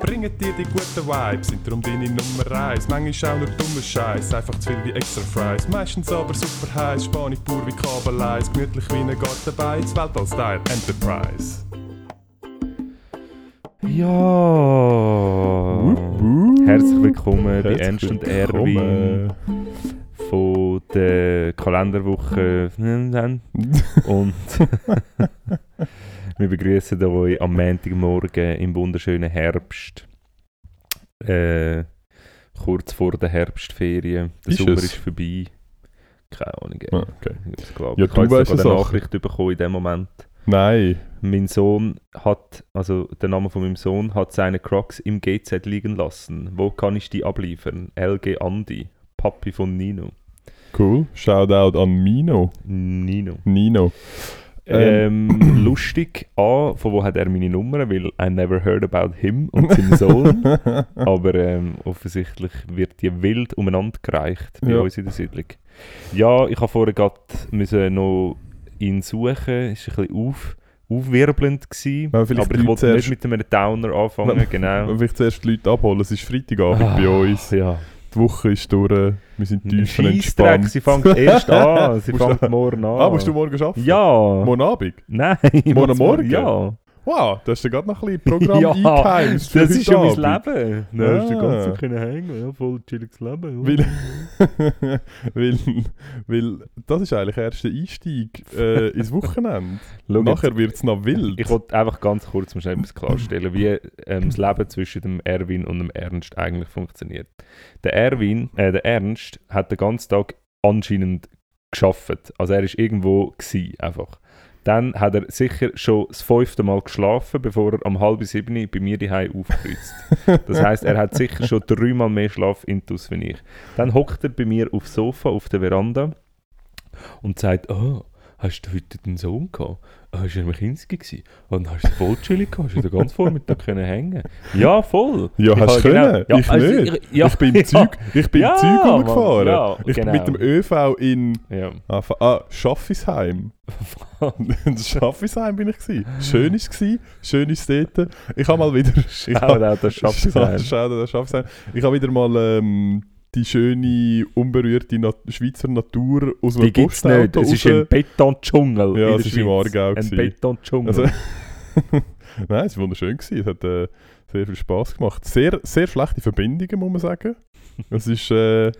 bringen dir die guten Vibes, sind darum deine Nummer 1. Manchmal auch nur dummer Scheiß, einfach zu viel wie extra Fries. Meistens aber super heiß, Spanisch pur wie Kabeleis, gemütlich wie ein Gartenbeiz, Weltall-Style Enterprise. Ja. Herzlich willkommen bei Ernst und. Erwin von der Kalenderwoche. und wir begrüßen euch am Montagmorgen im wunderschönen Herbst. Äh, kurz vor der Herbstferien. Der Ist Sommer es? ist vorbei. Keine Ahnung. Ah, okay. Ich glaube, Ja, ich habe jetzt eine. Nachricht bekommen in dem Moment. Nein. Mein Sohn hat, also der Name von meinem Sohn, hat seine Crocs im GZ liegen lassen. Wo kann ich die abliefern? LG Andi, Papi von Nino. Cool. Shoutout an Mino. Nino. Nino. Ähm, lustig, A, von wo hat er meine Nummer? Weil I never heard about him und seinen Sohn. Aber ähm, offensichtlich wird die wild umeinander gereicht bei Ja. uns in der Siedlung. Ja, ich habe vorher gerade noch ihn suchen. Ist ein bisschen auf, aufwirbelnd gewesen. Vielleicht Aber ich wollte nicht mit einem Downer anfangen, genau. Ich zuerst die Leute abholen, es ist Freitagabend Ah, bei uns. Ja. Die Woche ist durch, wir sind tief und entspannt. sie fängt erst an. Sie fängt morgen an. Ah, musst du morgen arbeiten? Ja. Morgen Abend? Nein. Morgen morgen? Morgen? Ja. Wow, da hast du gerade noch ein bisschen Programm Ja, eingeheimst. Das ist ja mein. Leben. Ja. Da hast du ganz so können hängen. Ja, voll chilliges Leben. Weil, weil, weil das ist eigentlich der erste Einstieg äh, ins Wochenende. Nachher wird es noch wild. Ich wollte einfach ganz kurz mal schnell etwas klarstellen, wie ähm, das Leben zwischen dem Erwin und dem Ernst eigentlich funktioniert. Der Erwin, äh, der Ernst, hat den ganzen Tag anscheinend geschafft. Also er ist irgendwo gsi einfach. Dann hat er sicher schon das fünfte Mal geschlafen, bevor er um halb sieben bei mir daheim aufkreuzt. Das heißt, er hat sicher schon dreimal mehr Schlafintus wie ich. Dann hockt er bei mir aufs Sofa auf der Veranda und sagt, oh, hast du heute den Sohn gehabt? Hast du im Kinski gewesen? Und hast du voll chillig gehabt? Hast du den ganzen Vormittag können hängen? Ja, voll. Ja, Ich hast habe du können? Ja, ich also, nicht. Ich, ja, ich bin im Zeug, ich bin Ja, im Mann, rumgefahren. ja, ich genau. bin mit dem ÖV in Ja. ah, ah, Schaffisheim. In Schaffisheim bin ich gsi. Schön ist gsi, schön ist dort. Ich habe mal wieder. ich Schau da, das schafft es Schau, schau, schaffst du. Ich habe wieder mal ähm, die schöne, unberührte Nat Schweizer Natur aus dem Die gibt es nicht. Es ist ein Betondschungel. Ja, es ist im. Aargau Ein. Betondschungel. Also, Nein, es war wunderschön. Gewesen. Es hat äh, sehr viel Spaß gemacht. Sehr, sehr schlechte Verbindungen, muss man sagen. Es ist, äh,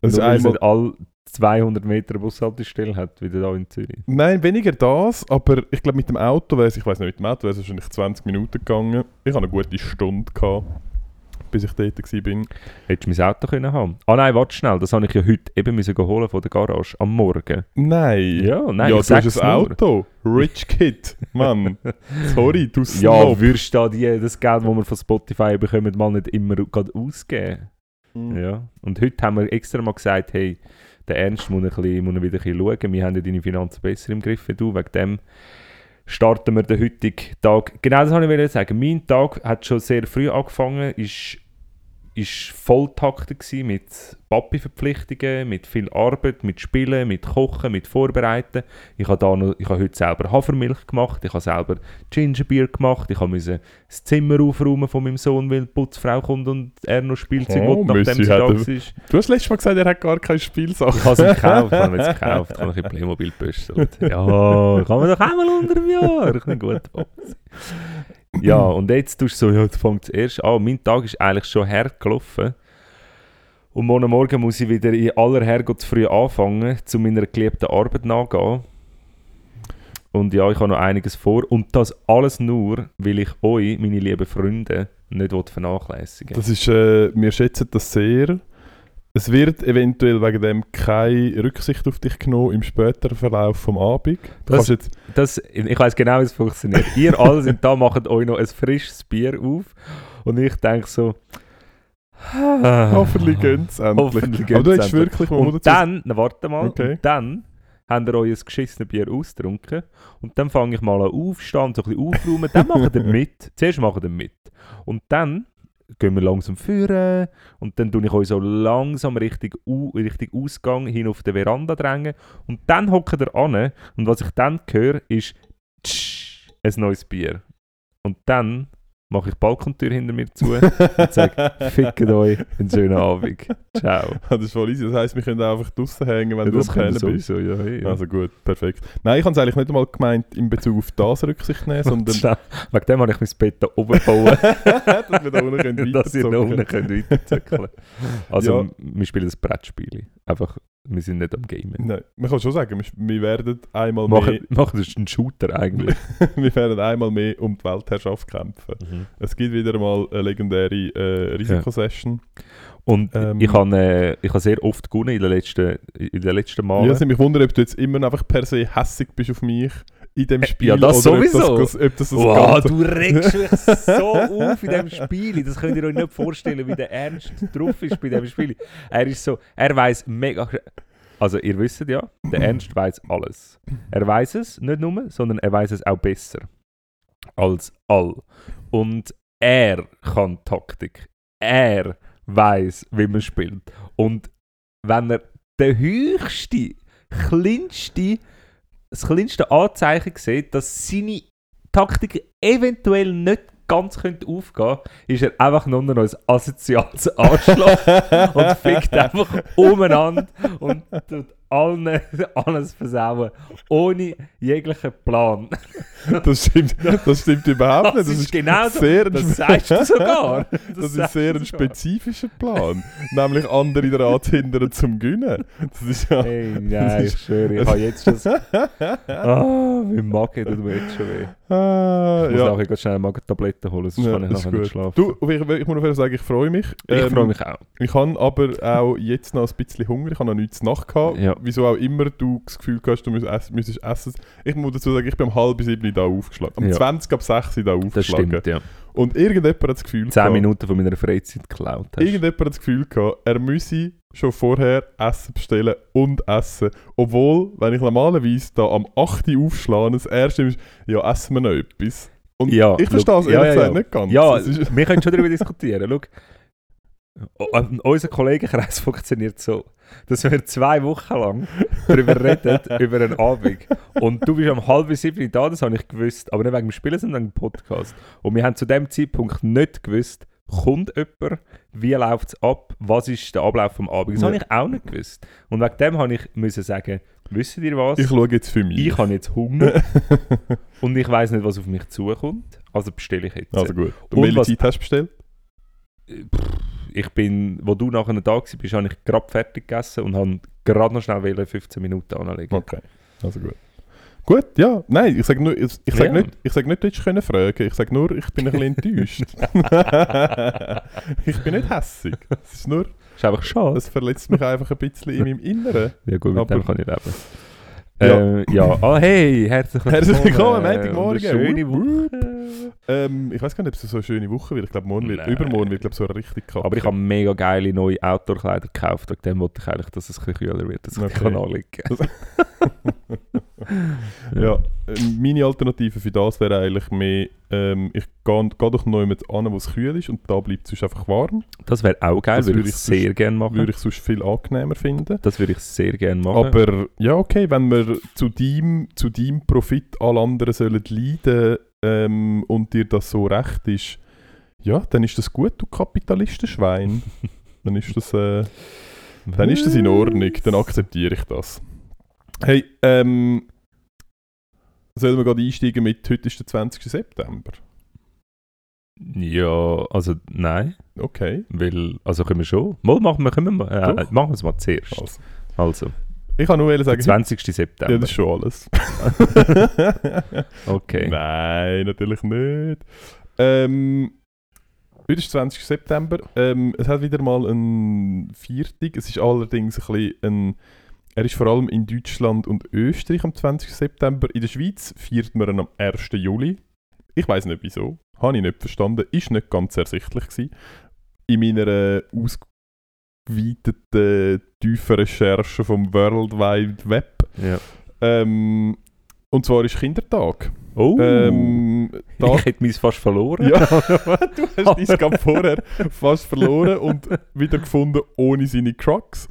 es einmal, all 200 Meter Bushaltestelle hat, wie da in Zürich. Nein, weniger das, aber ich glaube mit dem Auto wäre es, ich weiß nicht, mit dem Auto wäre es wahrscheinlich 20 Minuten gegangen. Ich hatte eine gute Stunde, gehabt, bis ich dort war. Hättest du mein Auto können haben Ah nein, warte schnell, das habe ich ja heute eben müssen holen von der Garage am Morgen. Nein. Ja, nein, ja, du hast ein. Auto. Rich Kid. Mann. Sorry, du Ja, Snob. würdest du da die, das Geld, das wir von Spotify bekommen, mal nicht immer gerade ausgeben? Mhm. Ja. Und heute haben wir extra mal gesagt, hey, der Ernst muss, ein bisschen, muss wieder ein bisschen schauen. Wir haben ja deine Finanzen besser im Griff wie du. Wegen dem starten wir den heutigen Tag. Genau das wollte ich sagen. Mein Tag hat schon sehr früh angefangen, ist, ist volltaktet mit Papi-Verpflichtungen, mit viel Arbeit, mit Spielen, mit Kochen, mit Vorbereiten. Ich habe, da noch, ich habe heute selber Hafermilch gemacht, ich habe selber Gingerbeer gemacht, ich musste das Zimmer aufräumen von meinem Sohn, weil die Putzfrau kommt und er noch Spielzeug Oh, will, nachdem sie da war. Du hast letztes Mal gesagt, er hat gar keine Spielsachen. Ich habe es gekauft, ich habe es gekauft, ich habe ein bisschen Playmobil gebüstelt. Ja, kann man doch einmal unter dem Jahr. Ich bin gut. Ja, und jetzt tust du so, ja, jetzt fängt erst an. Mein Tag ist eigentlich schon hart gelaufen. Und morgen Morgen muss ich wieder in aller Herrgott früh anfangen, zu meiner geliebten Arbeit nachgehen. Und ja, ich habe noch einiges vor. Und das alles nur, weil ich euch, meine lieben Freunde, nicht will vernachlässigen Das ist, äh, wir schätzen das sehr. Es wird eventuell wegen dem keine Rücksicht auf dich genommen im späteren Verlauf vom Abend. Du Das- kannst jetzt, Das, ich weiß genau, wie es funktioniert. Ihr alle sind da, macht euch noch ein frisches Bier auf. Und ich denke so. hoffentlich gönnt es endlich. Hoffentlich Aber du hast wirklich, muss Und dann, na warte mal, Okay. dann habt ihr euch ein geschissenes Bier ausgetrunken. Und dann fange ich mal an aufstehen, so ein bisschen aufräumen. Dann macht ihr mit. Zuerst macht ihr mit. Und dann gehen wir langsam führen und dann tue ich euch so langsam Richtung, U Richtung Ausgang hin auf die Veranda drängen. Und dann hockt ihr an und was ich dann höre, ist tsch, ein neues Bier. Und dann mache ich die Balkontür hinter mir zu und sage, fickt euch, einen schönen Abend. Ciao. das ist voll easy. Das heisst, wir können einfach draußen hängen, wenn Ja, du Pennen bist. sowieso, ja. ja. Also gut, perfekt. Nein, ich habe es eigentlich nicht einmal gemeint in Bezug auf das Rücksicht nehmen, sondern Schnell. Wegen dem habe ich mein Bett da oben gebaut, dass wir da unten können dass ihr da unten könnt weiterzöckeln Also, Ja. wir spielen ein Brettspiel. Einfach, wir sind nicht am Gamen. Nein, man kann schon sagen, wir- werden einmal Machen, mehr, machen das ist ein Shooter eigentlich. wir werden einmal mehr um die Weltherrschaft kämpfen. Es gibt wieder mal eine legendäre äh, Risikosession. Und Ähm. ich habe äh, ich habe sehr oft gewonnen in den letzten, in den letzten Malen. Ja, es mich wundern, ob du jetzt immer einfach per se hässig bist auf mich in dem Äh, Spiel. ja, das oder sowieso. Ob das, ob das, Wow, du regst dich so auf in diesem Spiel. Das könnt ihr euch nicht vorstellen, wie der Ernst drauf ist bei diesem Spiel. Er ist so, er weiß mega. Also, ihr wisst ja, der Ernst weiß alles. Er weiß es nicht nur, sondern er weiß es auch besser als all. Und er kann Taktik. Er weiß, wie man spielt. Und wenn er der höchste, kleinste, das kleinste Anzeichen sieht, dass seine Taktik eventuell nicht ganz könnte aufgehen, ist er einfach nur noch ein asoziales Arschloch und fickt einfach umeinander und tut allen alles versauen, ohne jeglichen Plan. das, stimmt, das stimmt überhaupt nicht. Das ist genau so. sehr Das sagst du sogar. Das, ist sagst sehr ein spezifischer Plan. nämlich andere daran zu hindern zum Gewinnen. Das ist ja. Hey, nein, ich schwöre, ich habe jetzt schon... Ah, mein Magen tut mir jetzt schon weh. Ah, Ich muss ja. nachher ganz schnell Magentabletten holen, sonst Ja, kann ich das nachher nicht schlafen. Du, ich, ich muss noch sagen, ich freue mich. ich Ähm, freue mich auch. Ich habe aber auch jetzt noch ein bisschen Hunger. Ich habe noch nichts nach gehabt. Ja. Wieso auch immer du das Gefühl hast, du müsstest essen. Müsstest essen. Ich muss dazu sagen, ich bin um halb sieben da aufgeschlagen. Um Ja. 20 ab 6 da Das aufgeschlagen. stimmt, ja. Und irgendjemand hat das Gefühl 10 gehabt, Minuten von meiner Freizeit geklaut hast. irgendjemand hat das Gefühl gehabt, er müsse schon vorher Essen bestellen und essen. Obwohl, wenn ich normalerweise da am 8 Uhr aufschlage, das erste ist, ja, essen wir noch etwas. Und Ja, ich verstehe es ehrlich ja, gesagt ja. nicht ganz. Ja, wir können schon darüber diskutieren. Schau, unser Kollegenkreis funktioniert so, dass wir zwei Wochen lang darüber reden, über einen Abend. Und du bist um halb sieben da, das habe ich gewusst. Aber nicht wegen dem Spielen, sondern wegen dem Podcast. Und wir haben zu dem Zeitpunkt nicht gewusst, kommt jemand, wie läuft es ab, was ist der Ablauf vom Abend. Das Ja. habe ich auch nicht gewusst. Und wegen dem habe ich müssen sagen, wisst ihr was? ich schaue jetzt für mich. Ich habe jetzt Hunger und ich weiß nicht, was auf mich zukommt. Also bestelle ich jetzt. also gut. Und, Und welche was- Zeit hast du bestellt? ich bin, wo du nachher da warst, bist, habe ich gerade fertig gegessen und habe gerade noch schnell wollen 15 Minuten anlegen. Okay, also gut. Gut, ja. Nein, ich sage nur, ich, ich sag Ja. nicht, ich sag nicht, du hättest können fragen. Ich sage nur, ich bin ein bisschen enttäuscht. ich bin nicht hässig. Es ist nur, Ist einfach schade. es verletzt mich einfach ein bisschen in meinem Inneren. Ja gut, mit Aber- dem kann ich leben. Ja. Äh, ja, ah hey, herzlich willkommen. Herzlich willkommen, äh, Montagmorgen. und Schöne Woche. Ähm, ich weiß gar nicht, ob es so eine schöne Woche wird. Ich glaube, morgen wird, übermorgen wird glaube so richtig kacke. Aber ich habe mega geile neue Outdoor-Kleider gekauft. Wegen dem wollte ich eigentlich, dass es ein bisschen kühler wird, dass ich Okay. die kann anlegen Ja, meine Alternative für das wäre eigentlich mehr, ähm, ich gehe geh doch noch jemand an, wo es kühl ist und da bleibt es sonst einfach warm. Das wäre auch geil, Das würde würde ich ich sehr gerne machen. Würde ich sonst viel angenehmer finden. das würde ich sehr gerne machen. Aber ja, okay, wenn wir zu deinem, zu deinem Profit alle anderen sollen leiden ähm, und dir das so recht ist, ja, dann ist das gut, du Kapitalistenschwein. dann ist das, äh, dann ist das in Ordnung, dann akzeptiere ich das. Hey, ähm, sollen wir gerade einsteigen mit heute ist der 20. September? Ja, also nein, Okay. weil, also können wir schon. Mal machen wir, können wir, äh, Doch. machen wir es mal zuerst. Also, Also, ich kann nur sagen, 20. ja, September. das ist schon alles. okay. Nein, natürlich nicht. Ähm, heute ist 20. September. Ähm, es hat wieder mal ein Viertig. Es ist allerdings ein bisschen ein... Er ist vor allem in Deutschland und Österreich am 20. September. In der Schweiz feiert man ihn am 1. Juli. Ich weiß nicht wieso. Habe ich nicht verstanden. Ist nicht ganz ersichtlich gewesen. In meiner ausgeweiteten, tiefen Recherche vom World Wide Web. Ja. Ähm, und zwar ist Kindertag. Oh, Ähm, Tag ich hätte mich fast verloren. ja, du hast dein gerade vorher fast verloren und wieder gefunden ohne seine Crocs.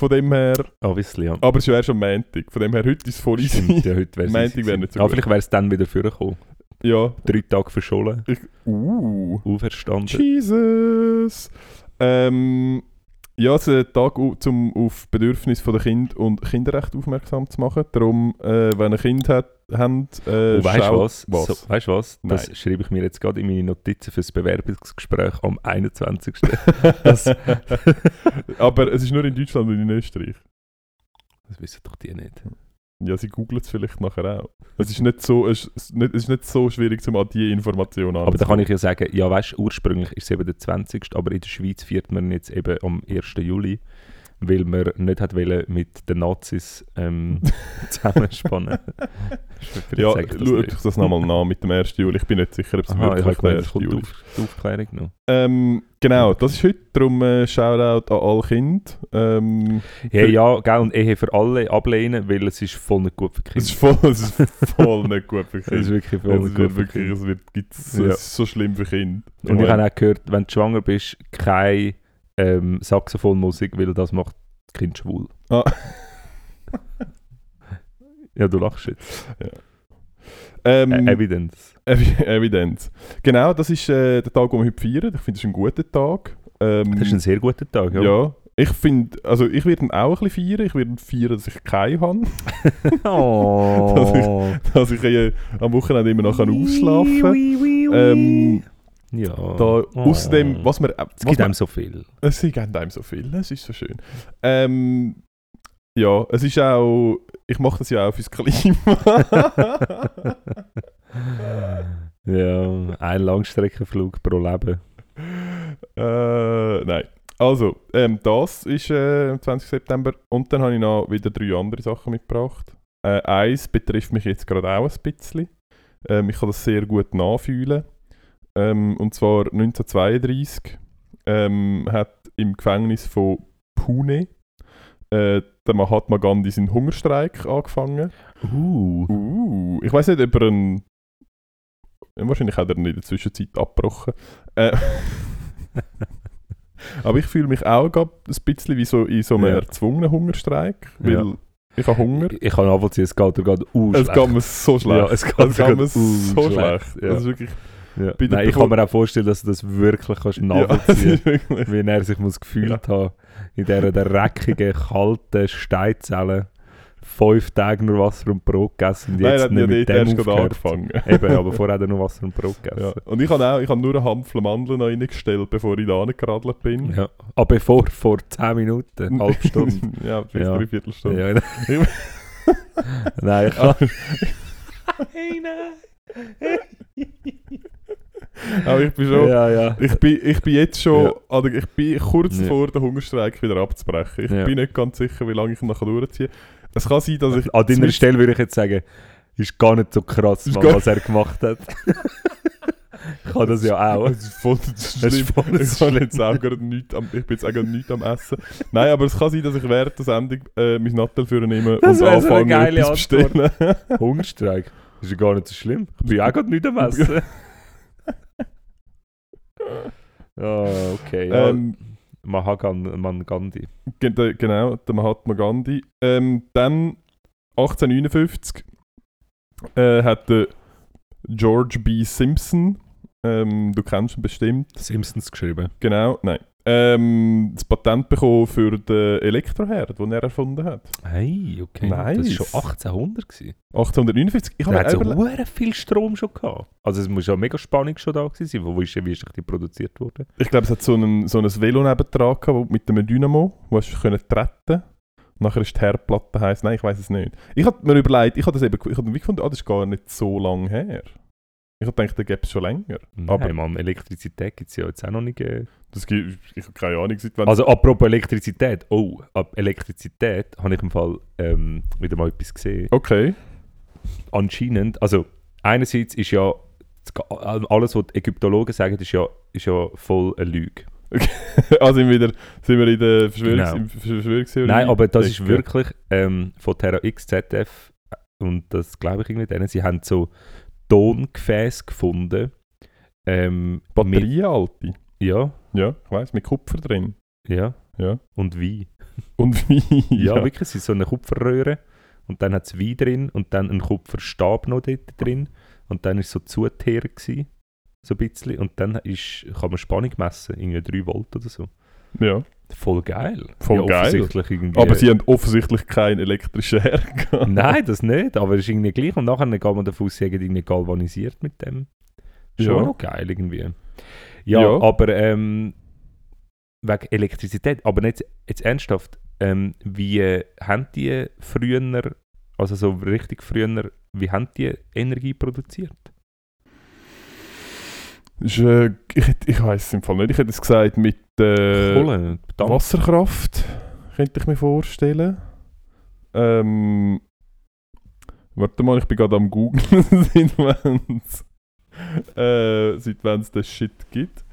Von dem her, Obviously, ja. aber es ist ja erst am Montag. Von dem her, heute ist es voll easy. Ja, heute wäre es Montag wäre nicht so Aber gut. vielleicht wäre es dann wieder vorgekommen. Ja. Drei Tage verschollen, Ich, uh, auferstanden. Jesus. Ähm, ja, es ist ein Tag, um auf Bedürfnisse der Kind und Kinderrecht aufmerksam zu machen. Darum, äh, wenn ein Kind hat, habt, äh, Und weißt du schaut- was? was? So, weißt du was? Das Nein. schreibe ich mir jetzt gerade in meine Notizen fürs Bewerbungsgespräch am 21. das, Aber es ist nur in Deutschland und in Österreich. das wissen doch die nicht. Ja, sie googeln es vielleicht nachher auch. Es ist nicht so, es ist nicht, es ist nicht so schwierig, um an diese Informationen Aber da kann ich ja sagen, ja weißt ursprünglich ist es eben der 20. Aber in der Schweiz feiert man jetzt eben am 1. Juli, weil man nicht hat wollen mit den Nazis ähm, zusammenspannen. Ja, sage ich das schau nicht. euch das nochmal nach mit dem 1. Juli. Ich bin nicht sicher, ob es Aha, ich wirklich der gemeint, 1. es kommt Juli auf die Aufklärung noch. ähm, Genau, das ist heute. Darum äh, Shoutout an alle Kinder. Ähm, Hey, ja, gell, und Ehe für alle ablehnen, weil es ist voll nicht gut für es, ist Kinder. voll, es ist voll nicht gut für Es ist Kinder. wirklich voll Es nicht gut für wirklich, Kinder. es wird, Ja. es ist so schlimm für Kinder. Und ich habe auch gehört, wenn du schwanger bist, keine ähm, Saxophonmusik, weil das macht das Kind schwul. Ah. ja, du lachst jetzt. ähm, Ä- Evidence. Evi- Evidenz. Genau, das ist äh, der Tag, den wir heute feiern. Ich finde, es ist ein guter Tag. Ähm, Das ist ein sehr guter Tag, ja. ja. Ich finde, also ich werde ihn auch ein bisschen feiern. Ich werde feiern, dass ich keinen habe. Oh. dass ich äh, am Wochenende immer noch ausschlafen kann. Ähm, ja. da, Oh. Außerdem, was wir... es gibt einem so viel. sie geben einem so viel, es ist so schön. Ähm, ja, es ist auch... Ich mache das ja auch fürs Klima. ja, ein Langstreckenflug pro Leben. äh, nein. Also, ähm, das ist äh, am 20. September. Und dann habe ich noch wieder drei andere Sachen mitgebracht. Äh, eins betrifft mich jetzt gerade auch ein bisschen. Ähm, ich kann das sehr gut nachfühlen. Ähm, und zwar 1932 ähm, hat im Gefängnis von Pune äh, der Mahatma Gandhi seinen Hungerstreik angefangen. Uh. Uh, ich weiß nicht, ob er einen. Wahrscheinlich hat er ihn in der Zwischenzeit abgebrochen. Äh, aber ich fühle mich auch ein bisschen wie so in so einem Ja. erzwungenen Hungerstreik, weil Ja. ich habe Hunger. Ich kann nachvollziehen, es geht dir gerade uh, Es schlecht. geht mir so schlecht. Ja, es geht es geht mir gerade so uh, schlecht. Ja. Das ist wirklich, Ja. Nein, ich kann mir auch vorstellen, dass du das wirklich kannst ja, nachvollziehen ist wirklich. wie er sich muss gefühlt haben in dieser dreckigen, kalten Steinzelle. Fünf Tage nur Wasser und Brot gegessen und Nein, jetzt hat nicht ja mit dem angefangen. Eben, aber vorher hat er nur Wasser und Brot Ja. gegessen. Und ich habe auch ich habe nur einen Hampfel Mandeln noch reingestellt, bevor ich da geradelt bin. Ja. Aber bevor, vor 10 Minuten, eine halbe Stunde. ja, vielleicht Ja. Viertelstunde. ja. Nein, ich kann... hey, Aber ich bin schon... Ja, ja. Ich bin, ich bin jetzt schon, Ja. also ich bin kurz vor den Hungerstreik wieder abzubrechen. Ich bin nicht ganz sicher, wie lange ich noch durchziehen kann. Es kann sein, dass ich... An deiner Stelle würde ich jetzt sagen, ist gar nicht so krass, gar- was er gemacht hat. ich kann das ja auch. Das ist voll das ist Das ist voll ich, kann jetzt auch gerade nichts am, ich bin jetzt auch gerade nichts am Essen. Nein, aber es kann sein, dass ich während der Sendung äh, mein Nattel für nehme und so anfange, etwas zu bestellen. Hungerstreik. Das ist ja gar nicht so schlimm. Ich bin auch gerade nicht am Essen. Ja, okay. Ja. ähm, Mahatma Gandhi. Genau, der Mahatma Gandhi. Ähm, dann 1859 äh, hat der George B. Simpson, ähm, du kennst ihn bestimmt, Simpsons geschrieben. genau, nein, ähm, das Patent bekommen für den Elektroherd, den er erfunden hat. Hey, okay. Nice. Das war schon 1800. Gewesen. 1849. Ich habe so viel Strom schon gehabt. Also es muss ja mega Spannung schon da gewesen sein. Wo ist, wie ist die produziert worden? ich glaube, es hat so, einen, so ein Velo nebendran gehabt, mit einem Dynamo, wo du können treten. Nachher ist die Herdplatte heiß. Nein, ich weiß es nicht. Ich habe mir überlegt, ich habe das eben, ich wie gefunden, ah, das ist gar nicht so lang her. Ich habe gedacht, da gäbe es schon länger. Nein, Aber- Mann, Elektrizität gibt es ja jetzt auch noch nicht. Äh. Das gibt, ich habe keine Ahnung, seit wann. Also apropos Elektrizität. Oh, ab Elektrizität habe ich im Fall ähm, wieder mal etwas gesehen. okay. Anscheinend, also einerseits ist ja alles, was die Ägyptologen sagen, ist ja, ist ja voll eine Lüge. also sind wir, wieder, sind wir in der Genau. Verschwörungstheorie. Nein, aber das ist wirklich ähm, von Terra X ZF und das glaube ich irgendwie denen. Sie haben so Tongefäße gefunden. Ähm, Batterien, alte. ja, Ja, ich weiß, mit Kupfer drin. ja. Ja. Und Wein. Und wie? Ja, wirklich, es ist so eine Kupferröhre und dann hat es Wein drin und dann ein Kupferstab noch dort drin und dann ist so zuteer gsi so ein bisschen und dann ist, kann man Spannung messen, irgendwie 3 Volt oder so. ja. Voll geil. Voll ja, geil. Irgendwie, Aber sie haben offensichtlich keinen elektrischen Herd gehabt. Nein, das nicht, aber es ist irgendwie gleich und nachher geht man davon aus, sie irgendwie galvanisiert mit dem. Schon Ja. noch geil irgendwie. Ja, Ja. aber ähm, wegen Elektrizität, aber nicht jetzt ernsthaft, ähm, wie äh, haben die früher, also so richtig früher, wie haben die Energie produziert? Ist, äh, ich ich weiß es im Fall nicht. Ich hätte es gesagt mit äh, Kohle, Dampf. Wasserkraft, könnte ich mir vorstellen. Ähm, warte mal, ich bin gerade am googlen, seit wann es äh, seit den Shit gibt.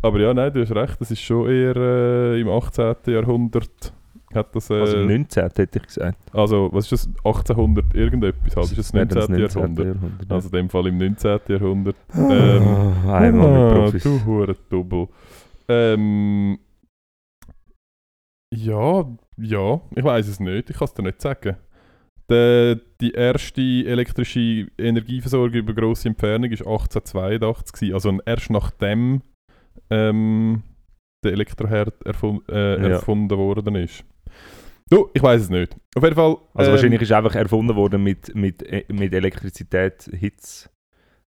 Aber ja, nein, du hast recht, das ist schon eher äh, im 18. Jahrhundert hat das... Äh, Also 19. hätte ich gesagt. also, was ist das? 1800 irgendetwas halt? Ist das Wäre das 19. Jahrhundert? Jahrhundert. ja. Also in dem Fall im 19. Jahrhundert. Ah, einmal mit Ah, Profis. Du hure Double. Ähm, ja, ja, ich weiß es nicht. Ich kann es dir nicht sagen. Der, die erste elektrische Energieversorgung über grosse Entfernung war 1882. gewesen. Also erst nachdem ähm, der Elektroherd erfun äh, Ja. erfunden worden ist. Du, ich weiß es nicht. Auf jeden Fall. Also ähm, wahrscheinlich ist einfach erfunden worden mit, mit, äh, mit Elektrizität, Hitze.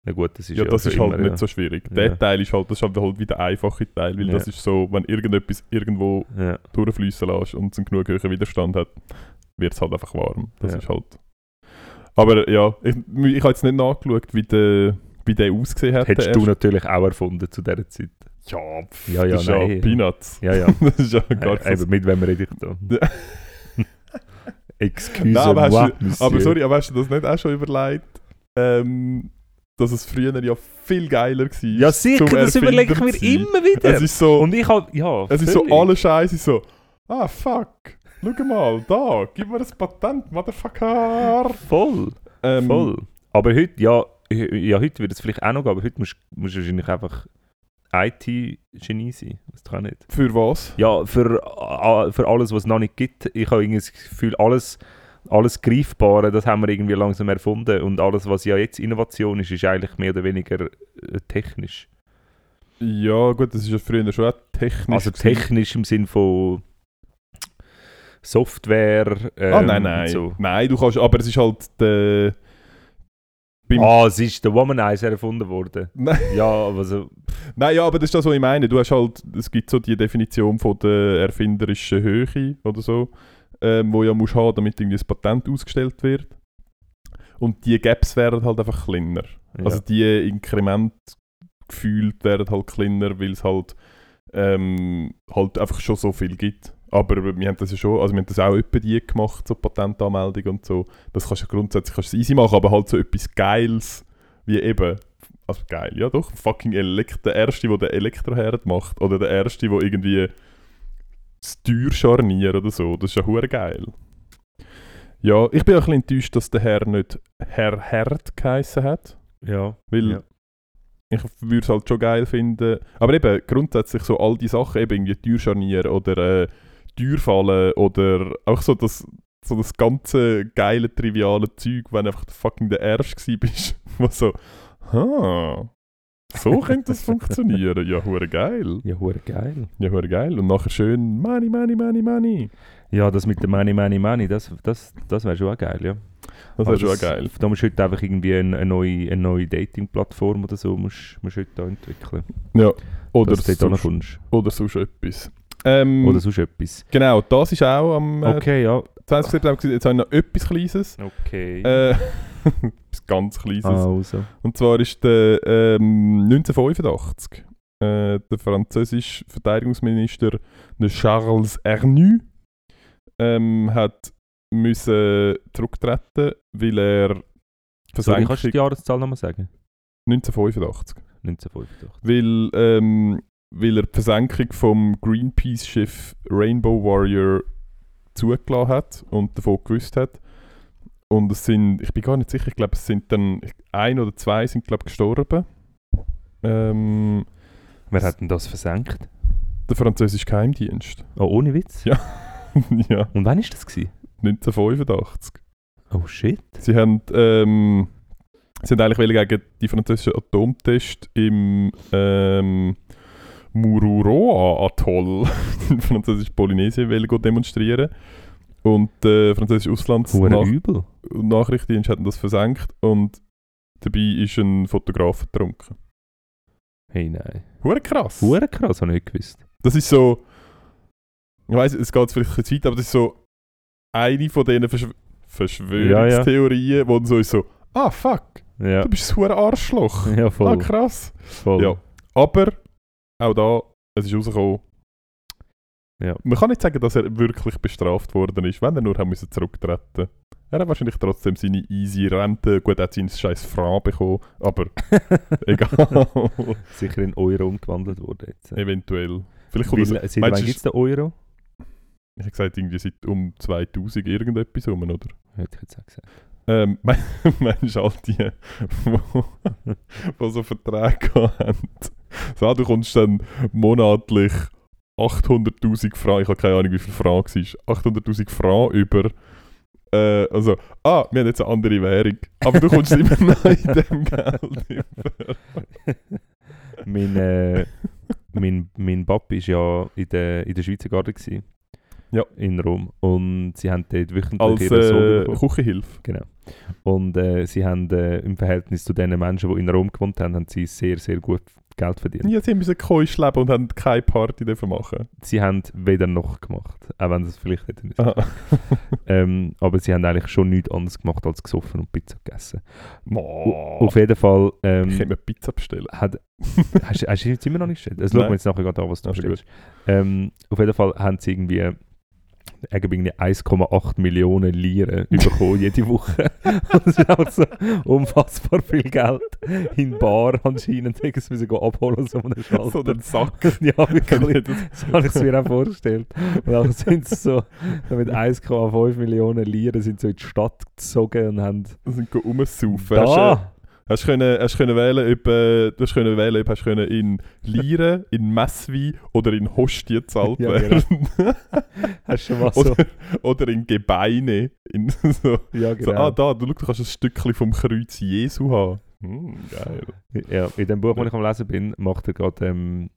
Na gut, das ist Ja, ja, das ist halt immer, nicht ja. so schwierig. Ja. Der Teil ist halt, das ist halt, halt wieder der einfache Teil, weil Ja. das ist so, wenn irgendetwas irgendwo Ja. durchfließen lässt und es einen genug hohen Widerstand hat, wird es halt einfach warm. Das Ja. ist halt... Aber ja, ich, ich habe jetzt nicht nachgeschaut, wie der, wie der ausgesehen hat. Hättest du natürlich auch erfunden zu dieser Zeit. Ja, pff, Ja, ja, das ist ja nein. Peanuts. Ja, ja. das ist ja gar Äh, eben, mit wem rede ich da? Ja. Excuse Nein, aber, moi, du, aber sorry, aber hast du das nicht auch schon überlegt, ähm, dass es früher ja viel geiler war? Ja sicher, das überlege ich mir sein? immer wieder. Es ist so... Und ich habe, ja, Es ist so, alle Scheiße so, ah fuck, schau mal, da, gib mir das Patent, Motherfucker. Voll, Ähm, voll. Aber heute, ja, ja heute wird es vielleicht auch noch gehen, aber heute musst du wahrscheinlich einfach IT-Genie sein. Das kann nicht. Für was? Ja, für, für alles, was es noch nicht gibt. Ich habe irgendwie das Gefühl, alles, alles Greifbare, das haben wir irgendwie langsam erfunden. Und alles, was ja jetzt Innovation ist, ist eigentlich mehr oder weniger äh, technisch. Ja gut, das ist ja früher schon auch technisch. Also gewesen. technisch im Sinn von Software. Ähm, Ah nein, nein. So. Nein, du kannst, aber es ist halt der... Beim- Ah, es ist der Womanizer erfunden worden. Nein. Ja, aber so, Nein, ja, aber das ist das, was ich meine. Du hast halt, es gibt so die Definition von der erfinderischen Höhe oder so, ähm, wo ja musst haben, damit irgendwie das Patent ausgestellt wird. Und die Gaps werden halt einfach kleiner. ja. Also die Inkremente gefühlt werden halt kleiner, weil es halt, ähm, halt einfach schon so viel gibt. Aber wir haben das ja schon, also wir haben das auch etwa die gemacht, so Patentanmeldung und so. Das kannst du grundsätzlich kannst du easy machen, aber halt so etwas Geiles, wie eben, also geil, ja doch, fucking Elekt der Erste, der den Elektroherd macht, oder der Erste, der irgendwie das Türscharnier oder so, das ist ja hure geil. Ja, ich bin auch ein bisschen enttäuscht, dass der Herr nicht Herr Herd geheissen hat. ja. Weil Ja. ich würde es halt schon geil finden. Aber eben grundsätzlich so all die Sachen, eben irgendwie Türscharnier oder äh, Türfallen oder auch so das, so das ganze geile, triviale Zeug, wenn einfach der fucking der Erste bist, was so, ha, so könnte das funktionieren. Ja, hure geil. Ja, hure geil. Ja, hure geil. Und nachher schön Money, Money, Money, Money. Ja, das mit dem Money, Money, Money, das, das, das wäre schon auch geil, ja. Das wäre schon geil. Da musst du heute einfach irgendwie eine, eine neue, eine neue Dating-Plattform oder so musst, musst heute da entwickeln. Ja. Oder, sonst, oder sonst etwas. Ähm, Oder sonst etwas. Genau, das ist auch am äh, Okay, ja. 20. September. Jetzt habe ich noch etwas Kleines. Okay. Äh, ganz Kleines. also. Und zwar ist der ähm, 1985 äh, der französische Verteidigungsminister der Charles Ernu ähm, hat müssen zurücktreten, weil er Versenkung kannst du die Jahreszahl nochmal sagen? 1985, 1985. weil, ähm, weil er die Versenkung vom Greenpeace-Schiff Rainbow Warrior zugelassen hat und davon gewusst hat. Und es sind, ich bin gar nicht sicher, ich glaube es sind dann ein oder zwei sind glaube gestorben. Ähm, Wer hat denn das versenkt? der französische Geheimdienst. Oh, ohne Witz? Ja. ja, Und wann war das? Gewesen? 1985. Oh shit. Sie haben, ähm, sie haben eigentlich gegen die französischen Atomtest im ähm, Mururoa-Atoll in französisch Polynesien wollen gehen demonstrieren. Und der französische Hure Auslandsnachrichtendienst übel. Nachrichtendienst hat das versenkt und dabei ist ein Fotograf ertrunken. Hey, nein. Hure krass. Hure krass, habe ich nicht gewusst. Das ist so. Ich weiß, es geht vielleicht ein bisschen weit, aber das ist so eine von diesen Verschw Verschwörungstheorien, wo dann so ist so, ah fuck, Ja. du bist ein hure Arschloch. Ja, Ah voll. krass. voll. Ja. Aber auch da, es ist rausgekommen. Ja. Man kann nicht sagen, dass er wirklich bestraft worden ist, wenn er nur haben müssen zurücktreten. Er hat wahrscheinlich trotzdem seine easy Rente, gut, er hat seinen scheiß Franc bekommen, aber egal. Sicher in Euro umgewandelt worden jetzt. Eventuell. Vielleicht kommt Weil, das, seit wann gibt es den Euro? ich habe gesagt, irgendwie seit um 2000 irgendetwas rum, oder? Hätte ich jetzt auch gesagt. Ähm, mein- meinst du all die, die, die so Verträge haben? So, du kommst dann monatlich 800'000 Franken, ich habe keine Ahnung, wie viel Franken es ist, 800'000 Franken über, äh, also, ah, wir haben jetzt eine andere Währung, aber du kommst immer noch in dem Geld über. mein, äh, mein, mein Papi war ja in der, in der Schweizer Garde. Gewesen, Ja. In Rom. Und sie haben dort wöchentlich Als Sohn äh. Küchenhilfe. Genau. Und äh, sie haben äh, im Verhältnis zu den Menschen, die in Rom gewohnt haben, haben sie sehr, sehr gut Geld verdient. Ja, sie müssen keusch leben und haben keine Party dürfen machen. Sie haben weder noch gemacht, auch wenn sie es vielleicht hätten müssen. Aha. Ähm, aber sie haben eigentlich schon nichts anderes gemacht als gesoffen und Pizza gegessen. Boah. Auf jeden Fall ähm, ich könnte mir Pizza bestellen. hat, hast, hast du jetzt immer noch nicht gestellt? Also schauen wir jetzt nachher gerade an, was du Also bestellst. Ähm, auf jeden Fall haben sie irgendwie irgendwie 1,8 Millionen Liren bekommen jede Woche. Das ist auch so unfassbar viel Geld in Bar anscheinend. Irgendwas müssen gehen abholen, so einen Schalter. So den Sack. ja, wirklich. das So habe ich es mir auch vorgestellt. Und dann sind sie so, mit 1,5 Millionen Liren sind so in die Stadt gezogen und haben sind rumsaufen. Da, hast können, hast können wählen, ob, äh, du hast können wählen, ob hast können in Liren, in Messwein oder in Hostie gezahlt Ja, werden. hast du schon mal so, oder, oder in Gebeine. In so, ja so, genau. ah, da, du, schau, du kannst ein Stückchen vom Kreuz Jesu haben. Hm, geil. Ja, in dem Buch, das ich am Lesen bin, macht er gerade, ähm,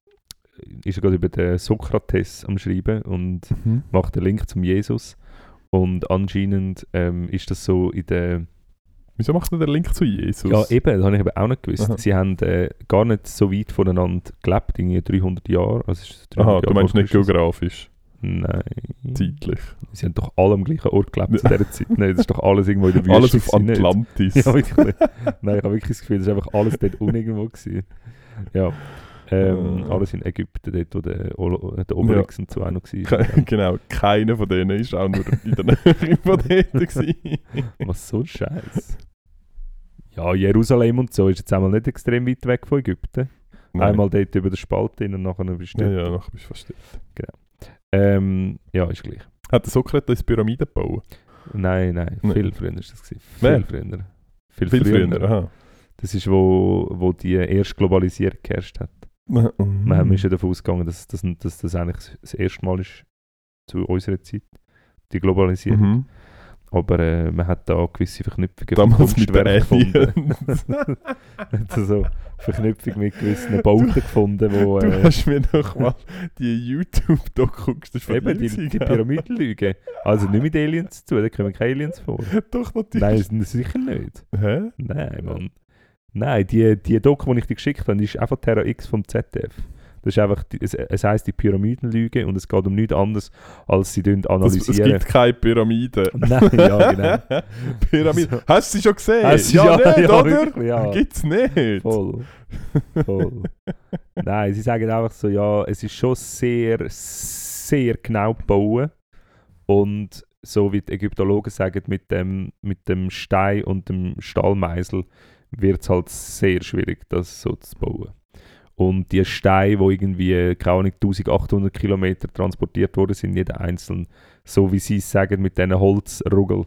ist er gerade über den Sokrates am Schreiben und macht den Link zum Jesus. Und anscheinend ähm, ist das so in der. Wieso macht er den Link zu Jesus? Ja, eben, das habe ich eben auch nicht gewusst. Aha. Sie haben äh, gar nicht so weit voneinander gelebt, irgendwie 300 Jahre. Also ist 300 Aha, Jahre du meinst nicht geografisch, Nein. zeitlich. Sie haben doch alle am gleichen Ort gelebt zu dieser Zeit. Nein, das ist doch alles irgendwo in der Wüste. Alles auf? Atlantis. Ja, wirklich. Nein, ich habe wirklich das Gefühl, das ist einfach alles dort unten irgendwo gewesen. Ja. Ähm, Äh. alles in Ägypten, dort, wo der, Olo- der Obelix und so auch noch war. Genau, keiner von denen ist auch nur in der Nähe von dort. Was so ein Scheiß. Ja, Jerusalem und so ist jetzt einmal nicht extrem weit weg von Ägypten. Nein. Einmal dort über den Spalt hin und nachher bist du Ja, ja, nachher bist du fast dort. Ähm, ja, ist gleich. Hat der Sokrates Pyramiden gebaut? Nein, nein, Nein. viel früher ist das gewesen. Wer? Viel früher. Viel, Viel früher. früher, aha. Das ist, wo, wo die erste Globalisierung geherrscht hat. Mhm. Wir ist ja davon ausgegangen, dass, dass, dass das eigentlich das erste Mal ist zu unserer Zeit, die Globalisierung. Mhm. Aber äh, man hat da gewisse Verknüpfungen Damals mit der Kunstwerken gefunden. also Verknüpfung mit gewissen Bauten gefunden, wo Du äh, hast mir noch mal die YouTube-Doku geguckt. eben die, die Pyramidenlüge. Also nicht mit Aliens zu tun, da kommen keine Aliens vor. Doch, natürlich. Nein, sicher nicht. Hä? Nein, Mann. Nein, die, die Doku, die ich dir geschickt habe, ist einfach Terra X vom ZDF. Das ist einfach, die, es, es heisst die Pyramidenlüge und es geht um nichts anderes, als sie dünn Das, es analysieren. gibt keine Pyramide. Nein, ja, genau. Pyramide. Hast du sie schon gesehen? Hast du- ja, nicht, oder? wirklich, ja. Gibt's nicht. Voll. Voll. Nein, sie sagen einfach so, ja, es ist schon sehr, sehr genau gebaut. Und so wie die Ägyptologen sagen, mit dem, mit dem Stein und dem Stahlmeisel wird es halt sehr schwierig, das so zu bauen. Und die Steine, die irgendwie, keine Ahnung, 1800 Kilometer transportiert worden sind, jeder einzeln, so wie sie es sagen, mit diesen Holzruggel,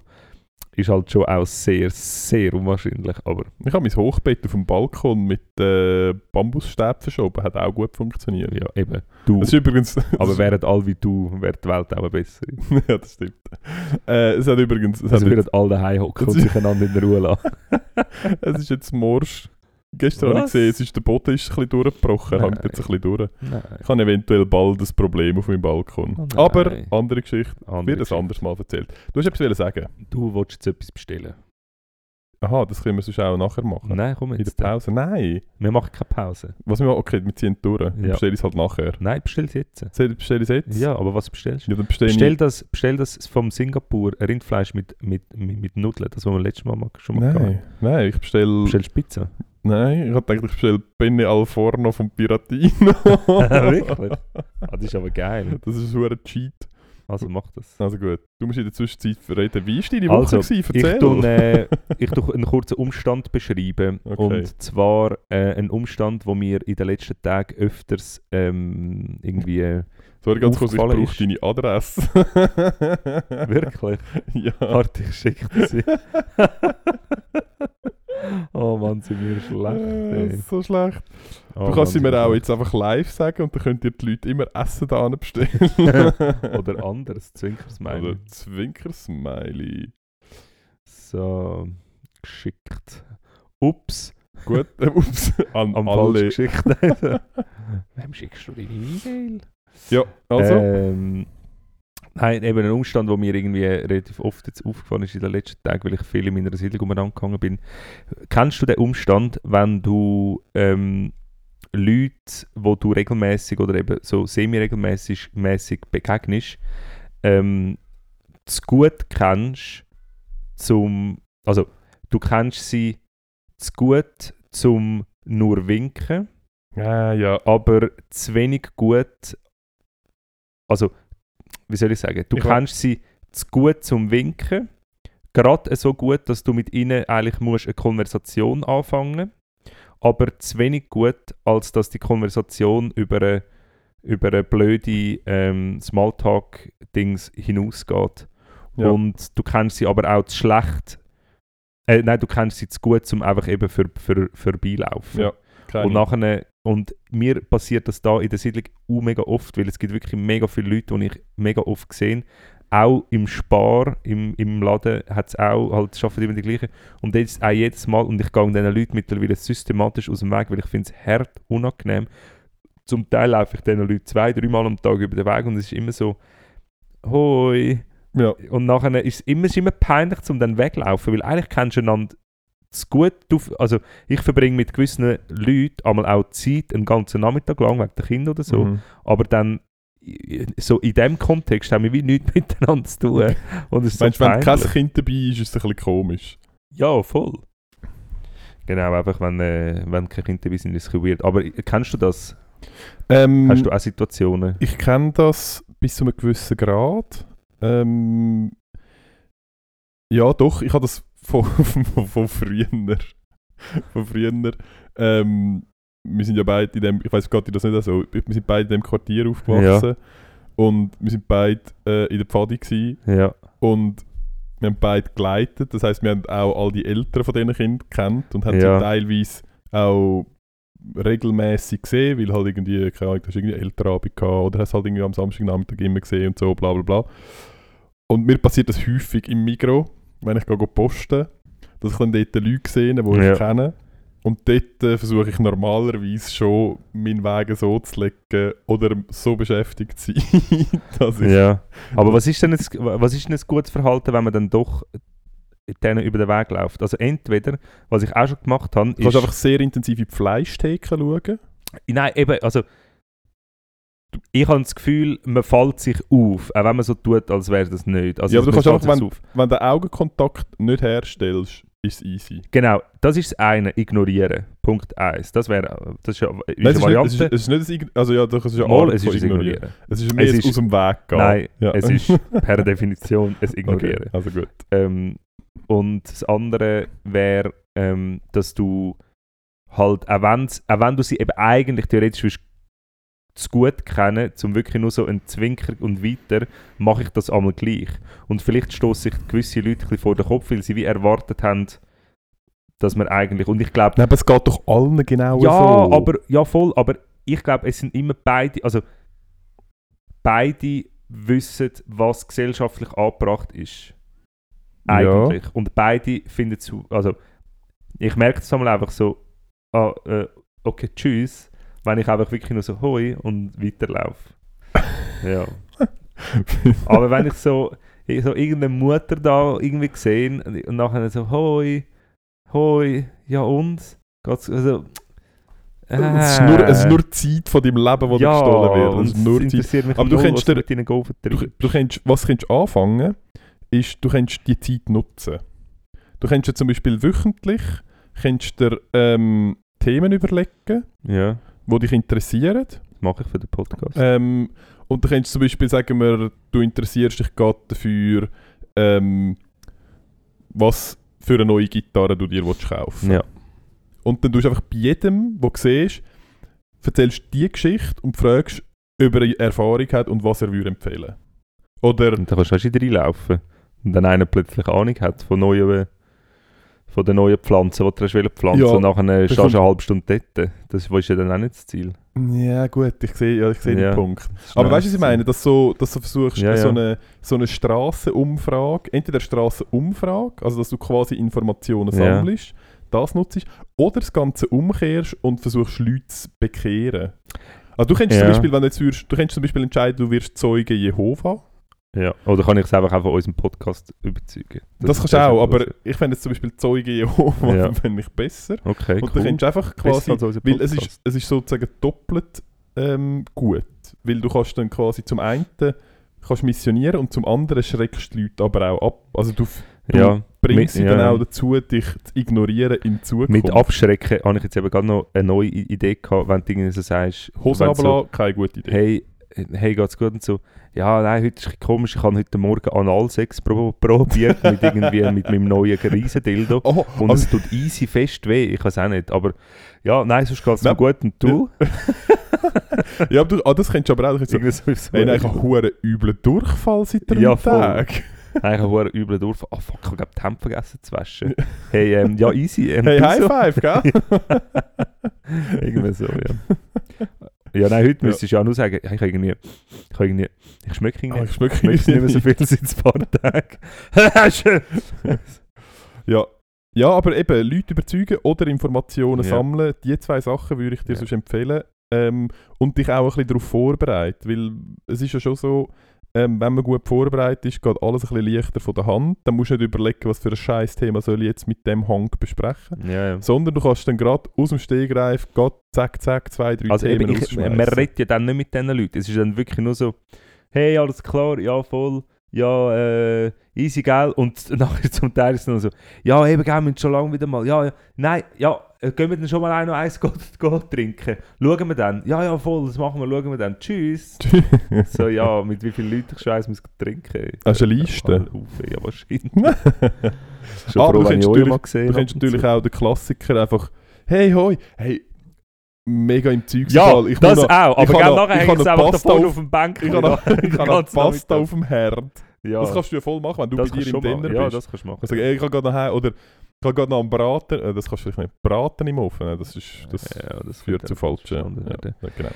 ist halt schon auch sehr, sehr unwahrscheinlich. Aber Ich habe mein Hochbett auf dem Balkon mit äh, Bambusstäben verschoben. Hat auch gut funktioniert. ja, eben. Du, Das ist übrigens... aber wären alle wie du, wäre die Welt auch besser. ja, das stimmt. Äh, es hat übrigens... Es, Also hat würden alle daheim hocken und sich einander in Ruhe lassen. es ist jetzt morsch. Gestern habe ich gesehen, es ist, der Boden ist ein bisschen durchgebrochen. Hängt jetzt ein bisschen durch. Nein. Ich habe eventuell bald ein Problem auf meinem Balkon. Oh. Aber andere Geschichte. Andere Wird es Geschichte. anders mal erzählt. Du hast etwas sagen. Du willst jetzt etwas bestellen. Aha, das können wir sonst auch nachher machen. Nein, komm In der jetzt. Pause. Nein. Wir machen keine Pause. Was wir machen, okay, wir ziehen durch. Ja. bestelle ich es halt nachher. Nein, bestell es jetzt. Ich es jetzt? Ja, aber was bestellst du? Ja, Bestell ich... das, bestell das vom Singapur Rindfleisch mit, mit, mit, mit Nudeln, das, was wir letztes Mal schon mal. Nein, nein, ich bestelle... Bestellst du Pizza? Nein, ich habe gedacht, ich bestelle Penne al Forno vom Piratino. Wirklich? Ah, das ist aber geil. Das ist so ein Cheat. Also mach das. Also gut, du musst in der Zwischenzeit reden. Wie war deine Woche? Also, gewesen? Ich Erzähl. tue, äh, ich tue einen kurzen Umstand beschreiben. Okay. Und zwar äh, ein Umstand, wo mir in den letzten Tagen öfters ähm, irgendwie. Äh, Sorry, ganz kurz, ich brauche ist- deine Adresse. wirklich? ja. Warte, ich schicke das. Oh Mann, sind wir schlecht. Äh, Ey. so schlecht. Oh du kannst sie mir auch jetzt einfach live sagen und dann könnt ihr die Leute immer Essen da bestellen. Oder anderes, Zwinkersmiley. Oder Zwinkersmiley. So, geschickt. Ups, Gut, äh, ups, an am alle. geschickt. Wem schickst du deine E-Mail? Ja, also. Ähm, nein, eben ein Umstand, der mir irgendwie relativ oft jetzt aufgefallen ist in den letzten Tagen, weil ich viel in meiner Siedlung umeinander gegangen bin. Kennst du den Umstand, wenn du ähm, Leute, wo du regelmäßig oder eben so semi-regelmäßig mäßig begegnest, ähm, zu gut kennst, zum, also du kennst sie zu gut zum nur winken, ja, ja. aber zu wenig gut. Also, wie soll ich sagen? Du Ich kennst sie zu gut zum Winken. Gerade so gut, dass du mit ihnen eigentlich musst eine Konversation anfangen aber zu wenig gut, als dass die Konversation über eine, über eine blöde ähm, Smalltalk-Dings hinausgeht. Ja. Und du kennst sie aber auch zu schlecht. Äh, nein, du kennst sie zu gut, um einfach eben für, für, vorbeilaufen. Ja. Und nachher, und mir passiert das da in der Siedlung auch mega oft, weil es gibt wirklich mega viele Leute, die ich mega oft gesehen auch im Spar, im, im Laden, hat es auch, halt, arbeiten immer die gleichen. Und jetzt auch jedes Mal, und ich gehe diesen Leuten mittlerweile systematisch aus dem Weg, weil ich finde es hart unangenehm. Zum Teil laufe ich diesen Leuten zwei, dreimal am Tag über den Weg und es ist immer so, hoi. ja. Und nachher ist es immer, ist immer peinlich, zum dann weglaufen, weil eigentlich kennst du einander zu gut. Also ich verbringe mit gewissen Leuten einmal auch Zeit, einen ganzen Nachmittag lang, wegen der Kinder oder so. Mhm. Aber dann, so in dem Kontext haben wir wie nichts miteinander zu tun. Und es ist so Meinst du, wenn kein. Kind dabei ist, ist es ein bisschen komisch? Ja, voll. Genau, einfach wenn, äh, wenn keine Kinder dabei sind, ist es ein bisschen weird. Aber äh, kennst du das? Ähm, Hast du auch Situationen? Ich kenne das bis zu einem gewissen Grad. Ähm, ja, doch, ich habe das von, von, von früher. Von früher. Ähm, wir sind ja beide in dem, ich weiß Gott, das nicht so, wir sind beide in dem Quartier aufgewachsen. Und wir sind beide äh, in der Pfadi gewesen. Ja. Und wir haben beide geleitet. Das heisst, wir haben auch all die Eltern von diesen Kindern kennt und haben Ja. sie teilweise auch regelmäßig gesehen, weil halt irgendwie, keine Ahnung, du hast irgendwie Elternabend gehabt oder hast halt irgendwie am Samstagnachmittag immer gesehen und so, bla bla bla. Und mir passiert das häufig im Migro, wenn ich gehe posten, dass ich dann dort Leute sehe, die Ja. ich kenne. Und dort äh, versuche ich normalerweise schon, meinen Weg so zu legen oder so beschäftigt zu sein, dass ich... Ja. Aber was ist denn jetzt, was ist denn ein gutes Verhalten, wenn man dann doch denen über den Weg läuft? Also entweder, was ich auch schon gemacht habe, Du kannst ist... einfach sehr intensiv in die Fleischtheke schauen. Nein, eben, also ich habe das Gefühl, man fällt sich auf, auch wenn man so tut, als wäre das nicht. Also Ja, aber du kannst einfach, sich auf. Wenn du Augenkontakt nicht herstellst, ist es easy. Genau, das ist das eine, ignorieren. Punkt 1. Das wäre, das ist ja Nein, eine es, ist Variante. nicht, es, ist, es ist nicht Ign- Also ja, doch, es ist eine Mal, es ist ein ignorieren. Ignorieren. Es ist mehr Es es ist- aus dem Weg gehen. Nein, ja. es ist per Definition ein Ignorieren. Okay, also gut. Ähm, und das andere wäre, ähm, dass du halt, auch, auch wenn du sie eben eigentlich theoretisch zu gut kennen, zum wirklich nur so ein Zwinker und weiter, mache ich das einmal gleich. Und vielleicht stoßen sich gewisse Leute ein bisschen vor den Kopf, weil sie wie erwartet haben, dass man eigentlich, und ich glaube, aber es geht doch allen genau ja, so. aber ja voll, aber ich glaube, es sind immer beide, also beide wissen, was gesellschaftlich angebracht ist. Eigentlich. Und beide finden es, also ich merke es einmal einfach so, ah, äh, okay, tschüss, wenn ich einfach wirklich nur so hoi und weiterlaufe. ja. Aber wenn ich so, so irgendeine Mutter da irgendwie gesehen und nachher so hoi, hoi, ja und? Geht's, also, es, ist nur, es ist nur die Zeit von deinem Leben, die dir gestohlen wird. Es ist nur es Zeit. interessiert mich Aber du du dir- mit deinen Golfen Du, du könntest, was könntest anfangen, ist, du könntest die Zeit nutzen. Du könntest dir zum Beispiel wöchentlich könntest dir, ähm, Themen überlegen, Ja, die dich interessieren. das mache ich für den Podcast. Ähm, und dann könntest du zum Beispiel sagen wir, du interessierst dich gerade dafür, ähm, was für eine neue Gitarre du dir willst kaufen ja. Und dann tust du einfach bei jedem, wo du siehst, erzählst die Geschichte und fragst, ob er Erfahrung hat und was er würde empfehlen. Oder Und dann kannst du auch wieder reinlaufen. Und dann einer plötzlich Ahnung hat von neuen, von den neuen Pflanzen, die du hast pflanzen Ja, und nachher stehst du eine halbe Stunde dort. Das ist ja dann auch nicht das Ziel. Ja, gut, ich sehe ja, ich sehe Ja. den Punkt. Aber weißt du, was ich meine? Dass, so, dass du versuchst, Ja, so eine, so eine Strassenumfrage, entweder Strassenumfrage, also dass du quasi Informationen sammelst, das nutzt, oder das Ganze umkehrst und versuchst, Leute zu bekehren. Also du könntest zum Beispiel, wenn du jetzt würdest, du könntest zum Beispiel entscheiden, du wirst Zeuge Jehova. Ja. Oder kann ich es einfach auch von unserem Podcast überzeugen? Das, kannst du auch, aber ich fände jetzt zum Beispiel Zeuge Jehova Ja. fände ich besser. Okay, Und cool. dann du einfach quasi Weil es ist, es ist sozusagen doppelt ähm, gut. Weil du kannst dann quasi zum einen kannst missionieren und zum anderen schreckst die Leute aber auch ab. Also du, du ja, bringst sie mit- dann ja. auch dazu, dich zu ignorieren in Zukunft. mit Abschrecken habe ich jetzt eben gerade noch eine neue Idee gehabt, wenn du irgendwie so sagst, wenn du so, keine gute Idee. hey, hey, geht's gut und so. Ja, nein, heute ist bisschen komisch, ich habe heute Morgen Analsex pro probiert mit irgendwie mit meinem neuen Riesendildo. Oh, Und also, es tut easy fest weh, ich weiß auch nicht. Aber ja, nein, sonst geht es mir gut. Und du? ja, aber du, ah, das könntest du aber auch. Könntest so, hey, nein, ich habe einen üblen Durchfall seit drei Ja. Tagen. Ich habe einen üblen Durchfall. Ah fuck, ich habe die Hemd vergessen zu waschen. Hey, ähm, ja, easy. Ähm, Hey, High so? Five, gell? Irgendwie so, ja. Ja, nein, heute müsstest du ja nur sagen, ich irgendwie, ich irgendwie, ich schmecke Ah, irgendwie, ich schmecke ich schmecke nicht mehr so viel seit ein paar Tagen. Ja. ja, aber eben, Leute überzeugen oder Informationen Ja. sammeln, die zwei Sachen würde ich dir Ja. sonst empfehlen. Ähm, und dich auch ein bisschen darauf vorbereiten, weil es ist ja schon so, ähm, wenn man gut vorbereitet ist, geht alles ein bisschen leichter von der Hand. Dann musst du nicht überlegen, was für ein scheiß Thema soll ich jetzt mit dem Hang besprechen. ja, ja. Sondern du kannst dann gerade aus dem Stegreif, grad zack, zack, zwei, drei Also Themen ich, man redet ja dann nicht mit diesen Leuten. Es ist dann wirklich nur so, hey, alles klar, ja, voll, ja, äh, easy, gell? Und nachher zum Teil ist es dann so, ja, eben, gell, wir schon lange wieder mal, ja, ja, nein, ja, gehen wir dann schon mal ein noch eins go, go trinken? Schauen wir dann? Ja, ja, voll, das machen wir, schauen wir dann, tschüss. so, ja, mit wie vielen Leuten ich schon eins muss trinken? Hast du eine Liste? Haufen, Ja, wahrscheinlich. Schon Aber froh, du euch natürlich- Du kennst natürlich auch den Klassiker einfach, hey, hoi, hey, mega im Zeug. Ja, ich das noch- auch, aber noch- nachher hängt es einfach da Pasta vorne auf- dem Bänkel. Ich habe noch, Pasta auf dem Herd. Ja, Das kannst du ja voll machen, wenn du das bei dir im Dinner machen. Ja, bist. das kannst du machen. Also, ey, ich kann gerade noch heim, oder ich kann gerade noch am Braten, äh, das kannst du vielleicht nicht, Braten im Ofen, das, ist, das ja, das führt zu falschen. Ja, ja, genau.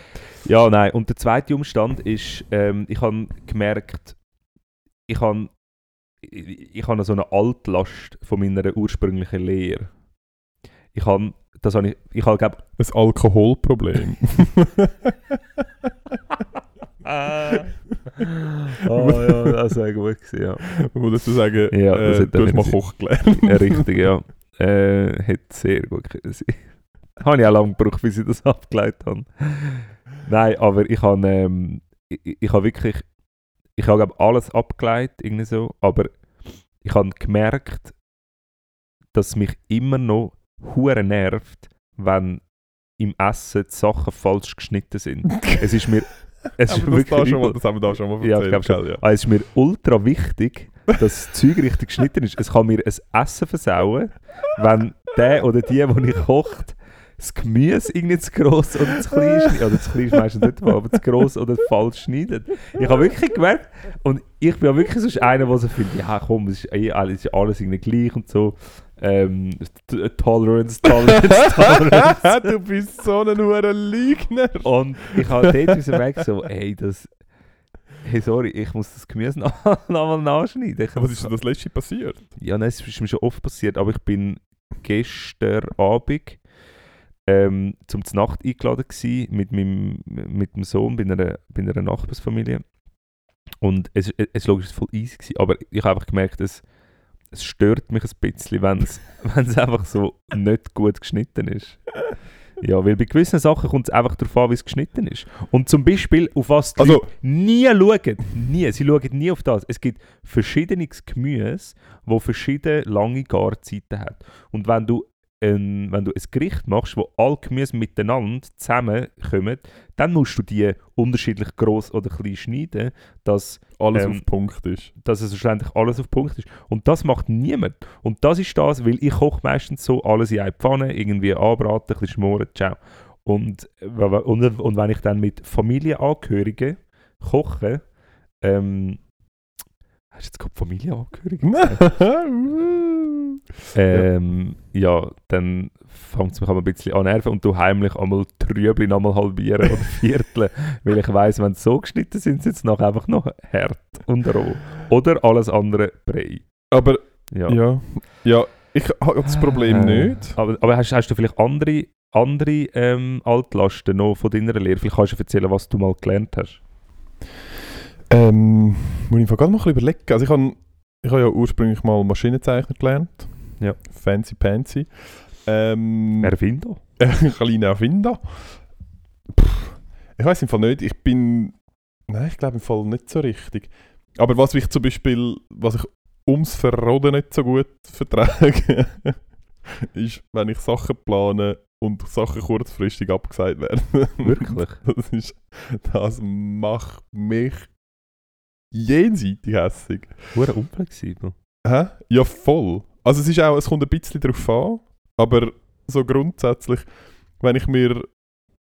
Ja, nein. Und der zweite Umstand ist, ähm, ich habe gemerkt, ich habe ich, noch so eine Altlast von meiner ursprünglichen Lehre. Ich habe, das habe ich, ich habe, glaube Ein Alkoholproblem. Ah. oh ja, das wäre gut gewesen, ja. Man muss dazu sagen, Ja, das äh, hat du hast mal Koch gelernt. Richtig, ja. Äh, hätte sehr gut können sein. habe ich auch lange gebraucht, bis ich das abgeleitet habe. Nein, aber ich habe, ähm, ich, ich- ich habe wirklich, ich habe glaube alles abgeleitet, irgendwie so, aber ich habe gemerkt, dass mich immer noch hure nervt, wenn im Essen die Sachen falsch geschnitten sind. es ist mir, es ist da wirklich schon mal, das haben wir da schon mal Ja, ich erzählt. glaub schon. ja. Ah, es ist mir ultra wichtig, dass das Zeug richtig geschnitten ist. Es kann mir ein Essen versauen, wenn der oder die, der ich kocht, das Gemüse irgendwie zu gross oder zu klein schneidet. Oder zu klein ist meistens nicht mal, aber zu gross oder falsch schneidet. Ich habe wirklich gemerkt, und ich bin ja wirklich so einer, der so findet, ja komm, es ist, eh alles, es ist alles irgendwie gleich und so. Ähm, Tolerance, Tolerance, Tolerance. du bist so ein hoher Lügner. Und ich habe dort wieder gemerkt, so, ey, das. Hey, sorry, ich muss das Gemüse noch, noch nachschneiden. Was ist denn das letzte passiert? Ja, nein, es ist mir schon oft passiert, aber ich bin gestern Abend ähm, zum Nacht eingeladen gsi mit meinem mit dem Sohn bei einer, bei einer Nachbarsfamilie. Und es, es, es logisch voll easy gewesen, aber ich habe einfach gemerkt, es, es stört mich ein bisschen, wenn es wenn es einfach so nicht gut geschnitten ist. Ja, weil bei gewissen Sachen kommt es einfach darauf an, wie es geschnitten ist. Und zum Beispiel, auf was die Also- Leute nie schauen, nie, sie schauen nie auf das. Es gibt verschiedenes Gemüse, wo verschiedene lange Garzeiten hat. Und wenn du ein, wenn du ein Gericht machst, wo alle Gemüse miteinander zusammenkommen, dann musst du die unterschiedlich groß oder klein schneiden, dass Alles Ähm, auf Punkt ist. dass es schlussendlich alles auf Punkt ist. Und das macht niemand. Und das ist das, weil ich koche meistens so alles in eine Pfanne, irgendwie anbraten, ein bisschen schmoren, ciao. Und, und, und wenn ich dann mit Familienangehörigen koche, ähm, hast du jetzt gerade Familienangehörige gesagt? ähm, ja, dann fängt es mich ein bisschen an nerven und du heimlich einmal Trübli nochmal halbieren oder vierteln, weil ich weiss, wenn sie so geschnitten sind, sind sie nachher einfach noch hart und roh. Oder alles andere Brei. Aber Ja. ja. ja, ich habe das Problem Äh, nicht. Aber, aber hast, hast du vielleicht andere, andere ähm, Altlasten noch von deiner Lehre? Vielleicht kannst du erzählen, was du mal gelernt hast. Ähm, muss ich gerade mal ein bisschen überlegen. Also ich habe ich habe ja ursprünglich mal Maschinenzeichner gelernt. Ja. Fancy Pansy. Ähm, Erfinder? kleiner Erfinder. Pff, Ich weiß im Fall nicht. Ich bin. Nein, ich glaube im Fall nicht so richtig. Aber was ich zum Beispiel, was ich ums Verroden nicht so gut vertrage, ist, wenn ich Sachen plane und Sachen kurzfristig abgesagt werden. Wirklich? Das, ist, das macht mich jenseitig hässig. Hure unflexibel. Hä? Ja, voll. Also es ist auch, es kommt ein bisschen darauf an, aber so grundsätzlich, wenn ich mir,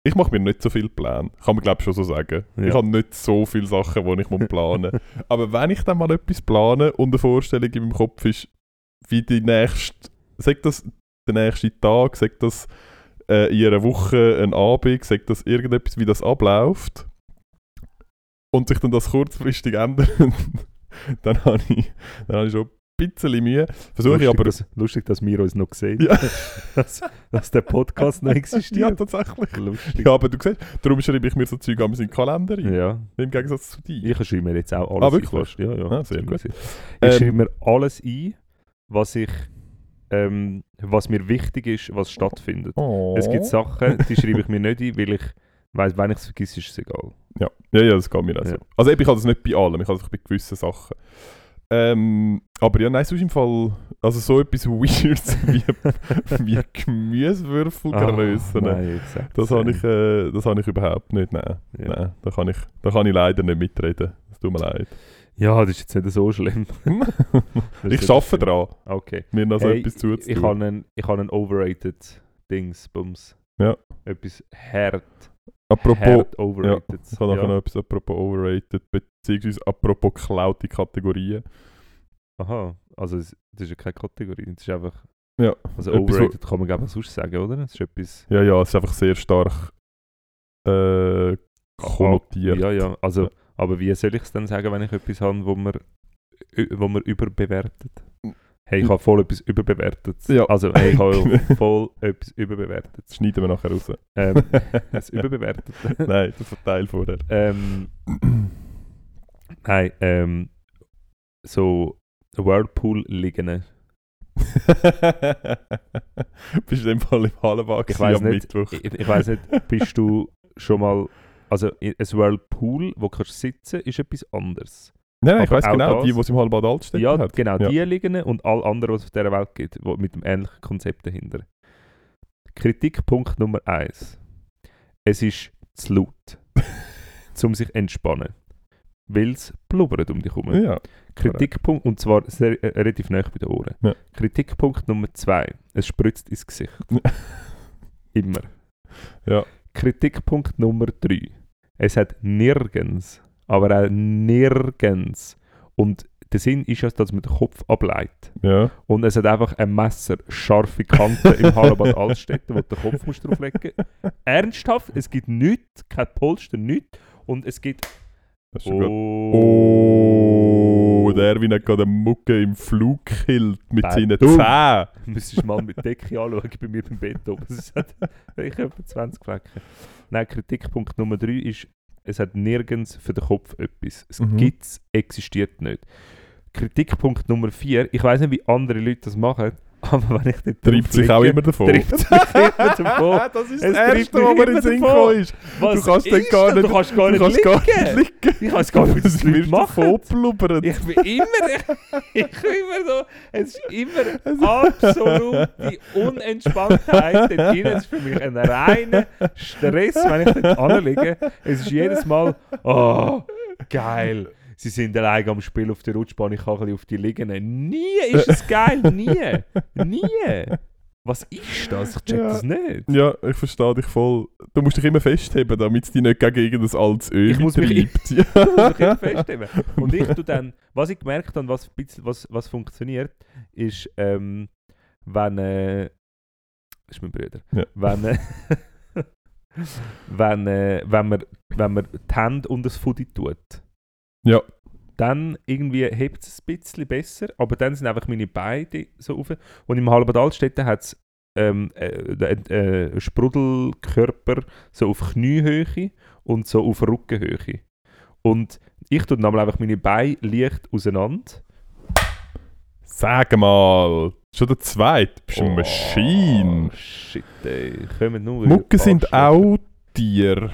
ich mache mir nicht so viel Pläne, kann man glaube ich schon so sagen. Ja. Ich habe nicht so viele Sachen, die ich muss planen aber wenn ich dann mal etwas plane und eine Vorstellung in meinem Kopf ist, wie die nächste, sagt das der nächste Tag, sagt das äh, in einer Woche ein Abend, sagt das irgendetwas, wie das abläuft und sich dann das kurzfristig ändert, dann habe ich, dann habe ich schon ein bisschen Mühe. Versuche ich lustig, aber... dass, lustig, dass wir uns noch sehen. Ja. dass, dass der Podcast noch ja, existiert. tatsächlich. lustig. Ja, aber du siehst, darum schreibe ich mir so Zeug an meinen Kalender rein, Ja. im Gegensatz zu dir. Ich schreibe mir jetzt auch alles Ah, ein, wirklich? fast. Ja, ja. Ah, sehr gut. Ich Ähm, schreibe mir alles ein, was ich, ähm, was mir wichtig ist, was stattfindet. Oh. Es gibt Sachen, die schreibe ich mir nicht ein, weil ich weiss, wenn ich es vergesse, ist es egal. Ja, ja, ja das geht mir auch so. Ja. Also eben, ich habe das nicht bei allem, ich habe das bei gewissen Sachen. Ähm, aber ja, nein, sonst im Fall, also so etwas Weirds wie, wie nein, jetzt sag's. das habe ich, äh, das habe ich überhaupt nicht, nein. Ja. nein da, kann ich, da kann ich leider nicht mitreden, es tut mir leid. Ja, das ist jetzt nicht so schlimm. Ich arbeite dran, Okay. mir noch so Hey, etwas ich zuzutun. habe einen, ich habe einen overrated Dings, Bums. Ja. Etwas hart, Apropos, overrated. ich habe ja. noch etwas apropos overrated, beziehungsweise apropos geklaute Kategorien. Aha, also es, das ist ja keine Kategorie, das ist einfach... Ja, Also etwas, overrated kann man glaube ich sonst sagen, oder? Das ist etwas... Ja, ja, es ist einfach sehr stark äh, konnotiert. Ja, ja, also... Ja. Aber wie soll ich es dann sagen, wenn ich etwas habe, wo man wo man überbewertet. Hey, ich habe voll etwas überbewertet. Ja. Also, hey, ich habe voll etwas überbewertet. Das schneiden wir nachher raus. Ähm, das Überbewertet. Nein, das ist ein Teil vorher. Ähm, nein, ähm, so Whirlpool liegen. Bist du in dem Fall im Hallenwagen Ich weiß am nicht, Mittwoch? ich, ich weiß nicht, bist du schon mal, also ein Whirlpool, wo du kannst sitzen, ist etwas anderes. Nein, nein, ich weiß genau, das- die, die es im Hallenbad Altstedt ja, hat. genau, Ja. die liegen und all anderen, was es auf dieser Welt gibt, wo, mit dem ähnlichen Konzept dahinter. Kritikpunkt Nummer eins: Es ist zu laut, um sich entspannen. Weil es blubbert um dich herum. Ja. Kritikpunkt, und zwar sehr, äh, relativ nah bei den Ohren. Ja. Kritikpunkt Nummer zwei: Es spritzt ins Gesicht. Immer. Ja. Kritikpunkt Nummer drei: Es hat nirgends, aber auch nirgends. Und der Sinn ist ja, dass man den Kopf ableitet. Ja. Und es hat einfach ein Messer, scharfe Kanten im Hallenbad Altstädte, wo du den Kopf musst drauflegen. Ernsthaft, es gibt nichts, kein Polster, nichts. Und es gibt. Das ist Oh, Oh, der Erwin hat gerade eine Mucke im Flugkilt mit Nein, seinen. Zähnen. Müsstest du mal mit Decke anschauen bei mir beim Bett oben. Es hat ich habe etwa 20 Flecken. Nein, Kritikpunkt Nummer 3 ist, es hat nirgends für den Kopf etwas. Es Mhm. gibt es, existiert nicht. Kritikpunkt Nummer 4, ich weiß nicht, wie andere Leute das machen, aber wenn ich dort Treibt sich auch immer davon. Treibt sich immer davon. das ist Es das Erste, was mir in den Sinn gekommen ist. Was Du kannst ist gar nicht- Du kannst gar Du nicht kannst liegen. gar nicht liegen. Ich weiß gar nicht, Leute wirst du machen. Ich bin immer, ich bin immer so, es ist immer absolute Unentspanntheit dort drin. Es ist für mich ein reiner Stress, wenn ich dort anliege. Es ist jedes Mal, oh, geil. Sie sind allein am Spiel auf der Rutschbahn, ich kann ein bisschen auf die liegen. Nie ist es geil, nie. Nie. Was ist das? Ich check Ja. das nicht. Ja, ich verstehe dich voll. Du musst dich immer festheben, damit es dich nicht gegen irgendein altes Öl Ich muss mich-. Ja. muss ich immer festheben. Und ich tu dann, was ich gemerkt habe, was, was, was funktioniert, ist, ähm, wenn, äh, das ist mein Bruder, Ja. wenn, äh, wenn, äh, wenn, man, wenn man die Hände unter das Fudi tut, Ja. dann irgendwie hebt es ein bisschen besser, aber dann sind einfach meine Beine so auf. Und im Halbad Altstädte hat es ähm, äh, äh, äh, Sprudelkörper so auf Kniehöhe und so auf Rückenhöhe. Und ich tue dann einfach meine Beine leicht auseinander. Sag mal, schon der zweite. Bist du eine Maschine? Oh, shit, ey. Kommen nur Mucken sind auch Tier, Ja.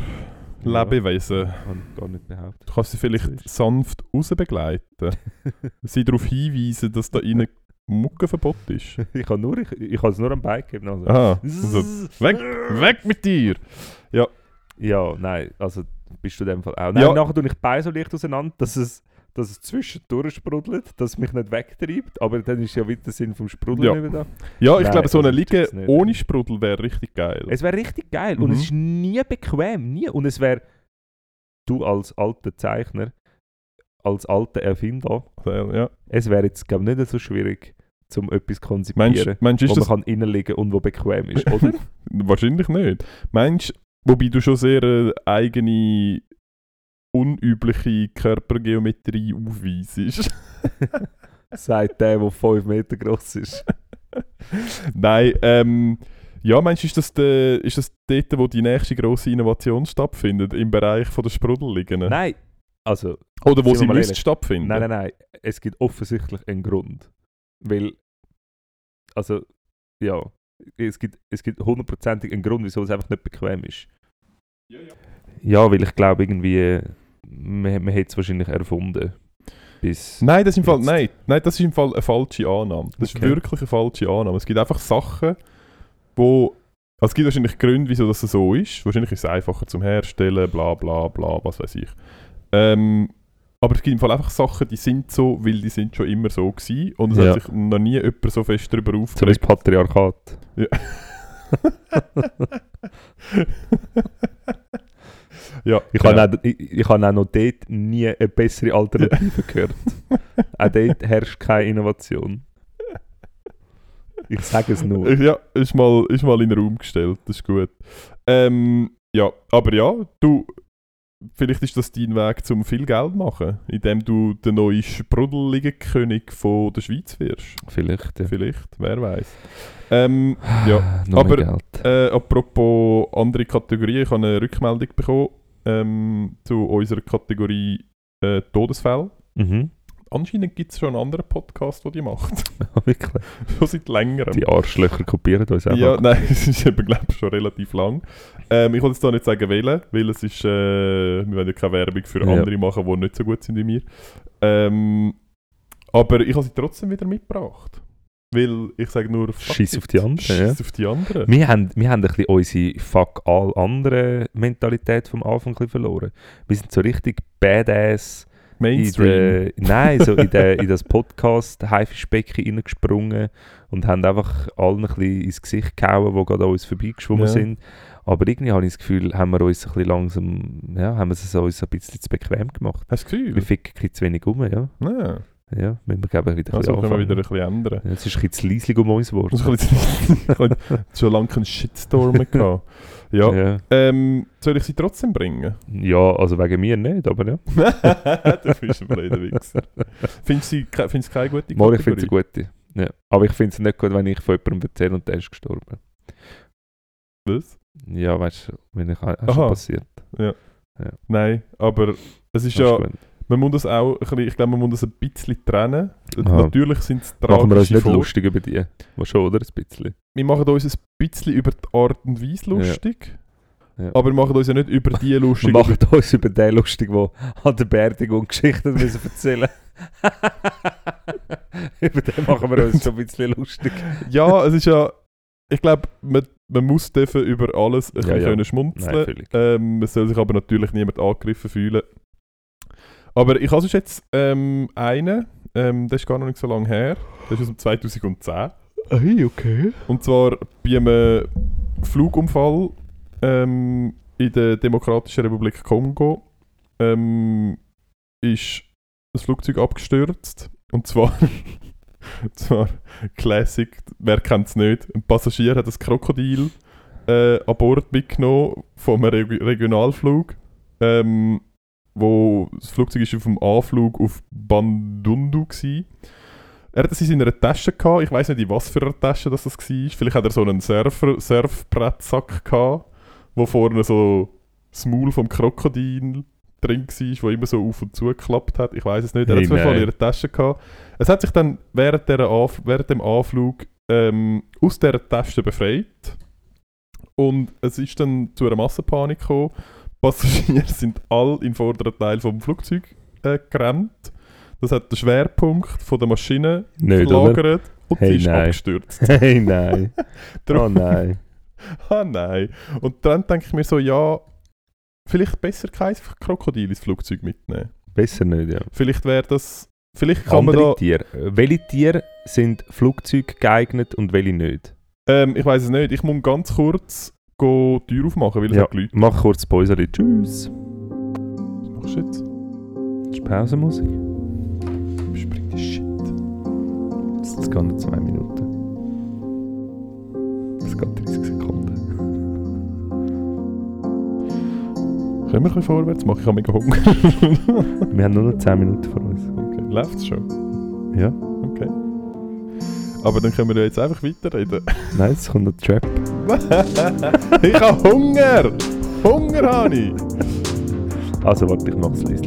Lebewesen. Kann ich gar nicht behaupten. Du kannst sie vielleicht sanft rausbegleiten. sie darauf hinweisen, dass da innen Muckenverbot ist. ich kann nur, ich, ich kann es nur am Bein geben. Also. Aha. Also, weg, weg mit dir! Ja, nein, also bist du in dem Fall auch. Nein, Ja. nachher tue ich die Beine so leicht auseinander, dass es, dass es zwischendurch sprudelt, dass es mich nicht wegtreibt, aber dann ist ja wieder der Sinn vom Sprudeln Ja. mehr da. Ja, ich Nein, glaube, so eine Liege ohne Sprudel wäre richtig geil. Es wäre richtig geil und Mhm. es ist nie bequem, nie. Und es wäre, du als alter Zeichner, als alter Erfinder, ja. es wäre jetzt, glaube ich, nicht so schwierig, um etwas zu Meinst, konzipieren, meinst, wo man kann innenliegen und wo bequem ist, oder? wahrscheinlich nicht? Meinst wobei du schon sehr äh, eigene, unübliche Körpergeometrie aufweisest? Sagt der, der 5 Meter groß ist. Nein, ähm, ja, meinst du, ist das, der, ist das dort, wo die nächste grosse Innovation stattfindet, im Bereich von der Sprudeligen? Nein, also Oder wo sie müsste stattfinden? Nein, nein, nein. Es gibt offensichtlich einen Grund. Weil, also, ja, es gibt, es gibt hundertprozentig einen Grund, wieso es einfach nicht bequem ist. Ja, weil ich glaube, irgendwie, man, man hat es wahrscheinlich erfunden. Bis. Nein, das ist im Fall, nein, nein, das ist im Fall eine falsche Annahme. Das Okay. ist wirklich eine falsche Annahme. Es gibt einfach Sachen, wo... Also es gibt wahrscheinlich Gründe, wieso das so ist. Wahrscheinlich ist es einfacher zum Herstellen, bla bla bla, was weiß ich. Ähm, aber es gibt im Fall einfach Sachen, die sind so, weil die sind schon immer so gewesen. Und es Ja. hat sich noch nie jemand so fest darüber aufgeregt. das Patriarchat. ja, Ich genau. habe auch, ich, ich habe auch noch dort nie eine bessere Alternative gehört. auch dort herrscht keine Innovation. Ich sage es nur. Ja, ist mal, ist mal in den Raum gestellt, das ist gut. Ähm, ja, aber ja, du, vielleicht ist das dein Weg zum viel Geld machen, indem du der neue Sprudelligenkönig von der Schweiz wirst. Vielleicht, ja. Vielleicht, wer weiß. Ähm, ja, Noch aber- äh, apropos andere Kategorien, ich habe eine Rückmeldung bekommen ähm, zu unserer Kategorie äh, Todesfälle. Mhm. Anscheinend gibt es schon einen anderen Podcast, der die macht. Wirklich. schon seit längerem. Die Arschlöcher kopieren uns einfach. Ja, nein, es ist eben, glaube ich, schon relativ lang. Ähm, ich wollte jetzt da nicht sagen, wählen, weil es ist, äh, wir wollen ja keine Werbung für Ja. andere machen, die nicht so gut sind wie wir. Ähm, aber ich habe sie trotzdem wieder mitgebracht. Weil ich sage nur, it. auf die anderen, ja. Scheiss auf die anderen. Wir haben, wir haben ein bisschen unsere fuck all andere Mentalität vom Anfang verloren. Wir sind so richtig badass in Mainstream. der, nein, so in, der, in das Podcast Haifischbecken reingesprungen und haben einfach allen ein bisschen ins Gesicht gehauen, die gerade an uns vorbeigeschwommen Ja. sind. Aber irgendwie habe ich das Gefühl, haben wir uns ein bisschen langsam, ja, haben wir es uns ein bisschen zu bequem gemacht. Hast du das Wir Gefühl? ficken ein bisschen zu wenig um, ja. Ja. Ja, müssen wir glaube ich wieder ein Also bisschen können wir anfangen. wieder ein bisschen ändern. Ja, es ist ein bisschen zu leislich um uns geworden. Das ist ein bisschen- habe schon lange keinen Shitstorm mehr gehabt. Ja. Ja. Ähm, soll ich sie trotzdem bringen? ja, also wegen mir nicht, aber ja. du bist ein blöder Wichser. Findest du sie keine gute Mal, ich finde Kategorie? gute. Ja. Aber ich finde es nicht gut, wenn ich von jemandem erzähle und der ist gestorben. Was? Ja, weißt du, wenn ich auch schon passiert. Nein, aber es ist Das ja, ist gut. Man muss das auch, ein bisschen, ich glaube, man muss das ein bisschen trennen. Aha. Natürlich sind es Machen wir uns tragische nicht Vor- lustig über die. Was schon, oder? Ein bisschen. Wir machen uns ein bisschen über die Art und Weise lustig. Ja. Aber wir machen uns ja nicht über die Wir lustig. machen uns über den lustig, der an der Beerdigung Geschichten müssen erzählen Über den machen wir uns schon ein bisschen lustig. ja, es ist ja, ich glaube, man, man muss dürfen über alles ein Ja, bisschen ja. Nein, schmunzeln. völlig. Ähm, es soll sich aber natürlich niemand angegriffen fühlen. Aber ich habe sonst jetzt ähm, einen, ähm, der ist gar noch nicht so lange her. Der ist aus dem 2010. Hey, okay. Und zwar bei einem Flugunfall ähm, in der Demokratischen Republik Kongo ähm, ist das Flugzeug abgestürzt. Und zwar, und zwar Classic, wer kennt es nicht? Ein Passagier hat ein Krokodil äh, an Bord mitgenommen von einem Reg Regionalflug. Ähm, wo das Flugzeug ist auf dem Anflug auf Bandundu war. Er hat es in seiner Tasche gehabt. Ich weiß nicht, in was für einer Tasche das, das war. Vielleicht hat er so einen Surfer Surfbrettsack gehabt, wo vorne so das Maul vom Krokodil drin war, wo immer so auf und zu geklappt hat. Ich weiß es nicht. Er Hey, hat es in ihrer Tasche gehabt. Es hat sich dann während, der Anf während dem Anflug ähm, aus dieser Tasche befreit. Und es ist dann zu einer Massenpanik gekommen. Passagiere sind alle im vorderen Teil vom Flugzeug äh, gerannt. Das hat den Schwerpunkt von der Maschine Nicht, oder? verlagert und Hey, sie ist nein. abgestürzt. Hey, nein. oh nein. ah nein. Und dann denke ich mir so, ja, vielleicht besser kein Krokodil ins Flugzeug mitnehmen. Besser nicht, ja. Vielleicht wäre das, vielleicht kann man Andere da, Tiere. Welche Tiere sind Flugzeug geeignet und welche nicht? ähm, ich weiß es nicht, ich muss ganz kurz go die Tür aufmachen, weil es Ja, hat Leute. mach kurz Päuseli. Tschüss. Was machst du jetzt? Das ist Pausenmusik. Spring die Shit. Das geht noch zwei Minuten. Das geht 30 Sekunden. Können wir ein bisschen vorwärts machen? Ich habe mega Hunger. Wir haben nur noch 10 Minuten vor uns. okay, läuft's schon? Ja? Okay. Aber dann können wir ja jetzt einfach weiterreden. Nein, es kommt noch Trap. ich habe Hunger! Hunger habe ich! Also warte, ich mach's leise.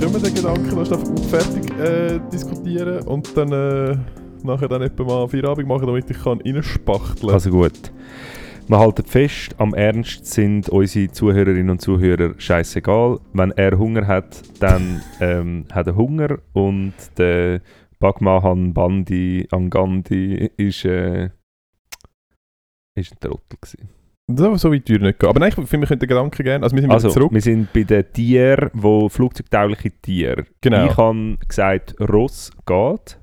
Können wir den Gedanken schnell fertig äh, diskutieren und dann äh, nachher dann etwa mal Feierabend machen, damit ich kann reinspachteln Also gut. Wir halten fest, am Ernst sind unsere Zuhörerinnen und Zuhörer scheißegal. Wenn er Hunger hat, dann ähm, hat er Hunger und der Bagmahan Bandi Angandi ist, äh, ist ein Trottel gewesen. So, so weit würde ich nicht gehen. Aber nein, ich finde, wir können den Gedanken gerne. Also wir sind Also, zurück. wir sind bei den Tieren, wo flugzeugtaugliche Tiere. Genau. Ich habe gesagt, Ross geht.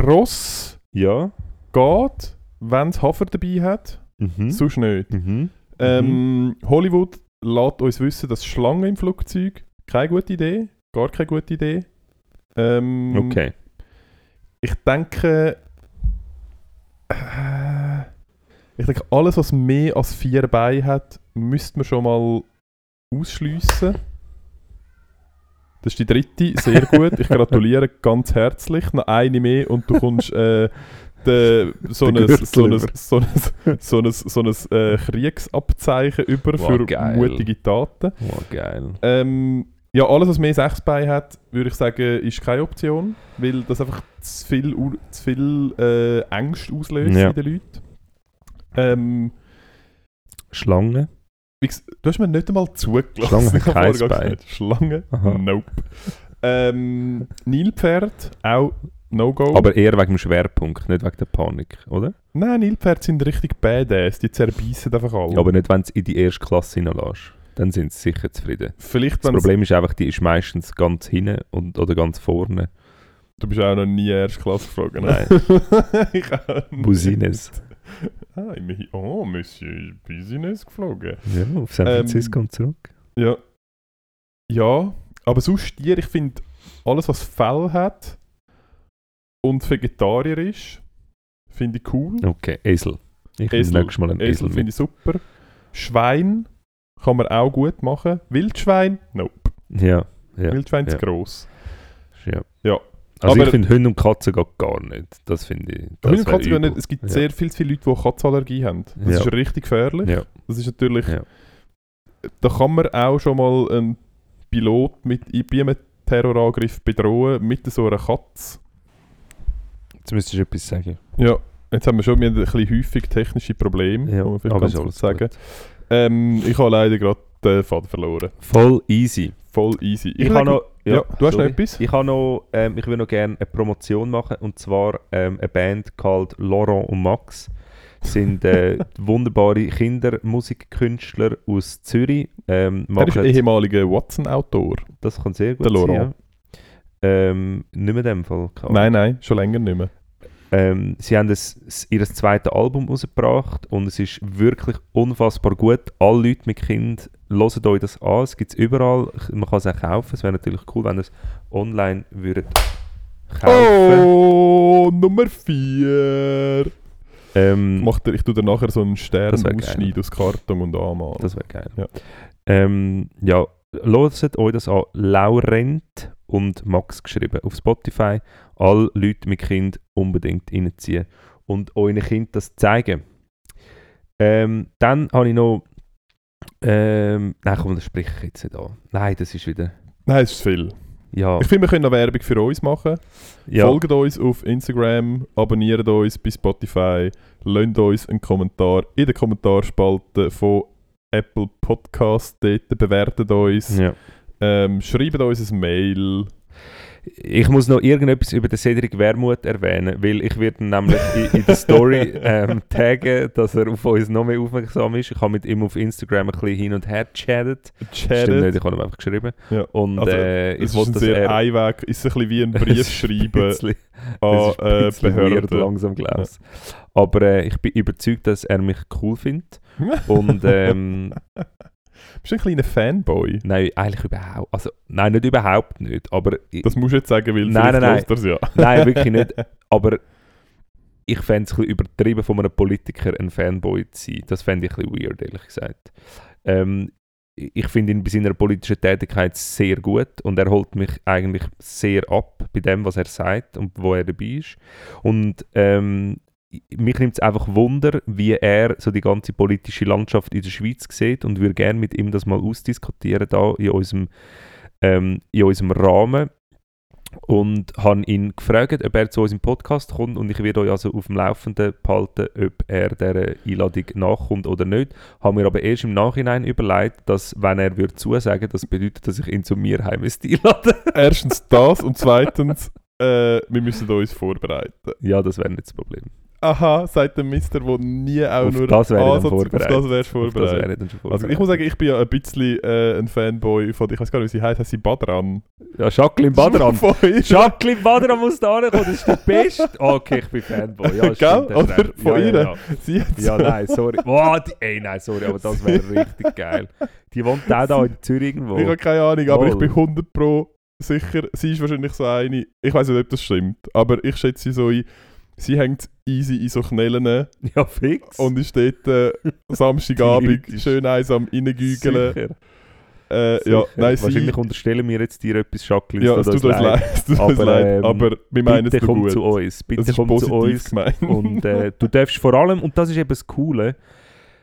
Ross Ja. geht, wenn es Hafer dabei hat, Mhm. sonst nicht. Mhm. Ähm, Hollywood lässt uns wissen, dass Schlangen im Flugzeug keine gute Idee, gar keine gute Idee. Ähm, Okay. Ich denke, äh, ich denke, alles, was mehr als vier Beine hat, müsste man schon mal ausschliessen. Das ist die dritte, sehr gut. Ich gratuliere ganz herzlich. Noch eine mehr und du kommst äh, de, so, ein, so, ein, so, ein, so ein, so ein äh, Kriegsabzeichen über Wow, für geil. mutige Taten. Oh, geil. Ähm, ja, alles, was mehr sechs Beine hat, würde ich sagen, ist keine Option, weil das einfach zu viel, zu viel äh, Ängste auslöst Ja. in den Leuten. Ähm, Schlange? du hast mir nicht einmal zugelassen. Schlange kein vorher Bein. gesagt, Schlange? Aha. Nope. Ähm, Nilpferd, auch No-Go. Aber eher wegen dem Schwerpunkt, nicht wegen der Panik, oder? Nein, Nilpferde sind richtig badass, die zerbeissen einfach alle. Aber nicht, wenn du in die erste Klasse hineinlässt. Dann sind sie sicher zufrieden. Vielleicht, Das Problem ist einfach, die ist meistens ganz hinten und, oder ganz vorne. Du bist auch noch nie erste Klasse geflogen, Nein. ich auch nicht. Busines. Ah. Oh, Monsieur ist Business geflogen. Ja, auf San Ähm, Francisco und zurück. Ja. Ja, aber sonst Tier, ich finde, alles was Fell hat und Vegetarier ist, finde ich cool. Okay, Esel. Ich Esel. nächstes Mal einen Esel, Esel finde ich super. Schwein kann man auch gut machen. Wildschwein? Nope. Ja, ja, Wildschwein ja. zu gross. ja. Ja. Also Aber- ich finde Hunde und Katzen geht gar nicht. Das finde ich. Das Hunde und Katzen gehen nicht. Es gibt Ja. sehr viel zu viele Leute, die Katzenallergie haben. Das Ja. ist richtig gefährlich. Ja. Das ist natürlich. Ja. Da kann man auch schon mal einen Pilot mit einem Terrorangriff bedrohen mit so einer Katze. Jetzt müsstest du etwas sagen. Ja, jetzt haben wir schon wir haben ein bisschen häufig technische Probleme, Ja, man vielleicht aber ganz sagen. Ähm, ich habe leider gerade den Faden verloren. Voll easy. Voll easy. Ich, lege- habe noch, ja, du hast noch etwas? Ich habe noch, ähm, ich will noch gerne eine Promotion machen und zwar ähm, eine Band called Laurent und Max sind äh, wunderbare Kindermusikkünstler aus Zürich. Ähm, Er ist ehemaliger Watson-Autor. das kann sehr gut Der sein. Laurent. Ja. Ähm, nicht mehr in dem Fall. Nein, nein, schon länger nicht mehr. Ähm, sie haben das, ihr zweites Album rausgebracht und es ist wirklich unfassbar gut. Alle Leute mit Kind hören euch das an. Es gibt es überall. Man kann es auch kaufen. Es wäre natürlich cool, wenn ihr es online würdet kaufen. Oh, Nummer 4. Ähm, Macht er, ich tue dir nachher so einen Stern ausschneiden aus Karton und anmalen. das wäre geil. Ja. Ähm, ja, hört euch das an. Laurent und Max geschrieben auf Spotify. Alle Leute mit Kind unbedingt reinziehen und euren Kind das zeigen. Ähm, dann habe ich noch. Ähm, nein, komm, das spreche ich jetzt nicht an. Nein, das ist wieder. Nein, es ist viel. Ja, Ich finde, wir können noch Werbung für uns machen. ja. Folgt uns auf Instagram, abonniert uns bei Spotify, lasst uns einen Kommentar in der Kommentarspalte von Apple Podcast dort, bewertet uns, ja. ähm, schreibt uns ein Mail. Ich muss noch irgendetwas über den Cedric Wermuth erwähnen, weil ich werde nämlich in, in der Story ähm, taggen, dass er auf uns noch mehr aufmerksam ist. Ich habe mit ihm auf Instagram ein bisschen hin und her gechattet. Stimmt nicht, Chattet. ich habe ihm einfach geschrieben. Ja. Und Also, äh, ich wollte, ein dass sehr er... Einweg, ist ein bisschen wie ein Brief schreiben an äh, Behörden. langsam gelesen. Aber äh, ich bin überzeugt, dass er mich cool findet. Und ähm, Bist du ein kleiner Fanboy? nein, eigentlich überhaupt... Also, nein, nicht überhaupt nicht. Aber ich, Das musst du jetzt sagen, weil Nein, nein, das ja. Nein, wirklich nicht. Aber ich fände es ein bisschen übertrieben, von einem Politiker ein Fanboy zu sein. Das fände ich ein bisschen weird, ehrlich gesagt. Ähm, ich finde ihn bei seiner politischen Tätigkeit sehr gut und er holt mich eigentlich sehr ab bei dem, was er sagt und wo er dabei ist. Und ähm, mich nimmt es einfach Wunder, wie er so die ganze politische Landschaft in der Schweiz sieht und würde gerne mit ihm das mal ausdiskutieren da in unserem, ähm, in unserem Rahmen und habe ihn gefragt, ob er zu unserem Podcast kommt und ich werde euch also auf dem Laufenden behalten, ob er dieser Einladung nachkommt oder nicht. Habe mir aber erst im Nachhinein überlegt, dass wenn er würde zusagen, das bedeutet, dass ich ihn zu mir heim müsste einladen. Erstens das und zweitens, äh, wir müssen uns vorbereiten. ja, das wäre nicht das Problem. Aha, sagt der Mister, der nie auch Auf nur das wäre ich Ansatz- vorbereitet. Auf das wärst Auf das vorbereitet. wäre ich schon Also ich vorbereitet. muss sagen, ich bin ja ein bisschen äh, ein Fanboy von, ich weiß gar nicht, wie sie heißt, heißt sie Badran? ja, Jacqueline Badran. Jacqueline Badran muss da kommen, das ist der Beste. Okay, ich bin Fanboy. Ja, stimmt, Oder recht. von ja, ihr? Ja, ja. Sie Ja, nein, sorry. Boah, die, ey, nein, sorry, aber das wäre richtig geil. Die wohnt auch da in Zürich irgendwo. Ich habe keine Ahnung, aber ich Voll. bin 100 pro sicher, sie ist wahrscheinlich so eine, ich weiß nicht, ob das stimmt, aber ich schätze sie so ein, sie hängt easy in so Knellen Ja, fix. und ist dort äh, Samstagabend schön einsam reingügeln. Äh, ja, nein, sie, Wahrscheinlich unterstellen wir jetzt dir etwas, Jacqueline. ja, es tut uns leid, es tut uns Aber, leid, ähm, aber wir meinen es Bitte nur komm gut. zu uns. Bitte komm zu uns. gemeint. Und äh, du darfst vor allem, und das ist eben das Coole,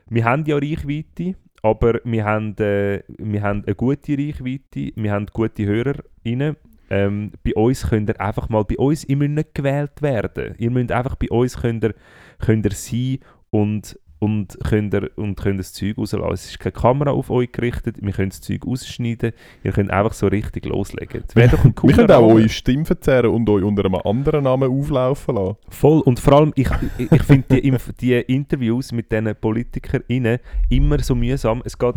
wir haben ja Reichweite, aber wir haben, äh, wir haben eine gute Reichweite, wir haben gute HörerInnen. Ähm, bei uns könnt ihr einfach mal, bei uns, ihr müsst nicht gewählt werden. Ihr müsst einfach bei uns könnt ihr, könnt ihr sein und, und, könnt ihr, und könnt das Zeug rauslassen. Es ist keine Kamera auf euch gerichtet, wir können das Zeug ausschneiden, ihr könnt einfach so richtig loslegen. Das doch ein wir können auch eure Stimme verzerren und euch unter einem anderen Namen auflaufen lassen. Voll. Und vor allem, ich, ich, ich finde die, die Interviews mit diesen PolitikerInnen immer so mühsam. Es geht,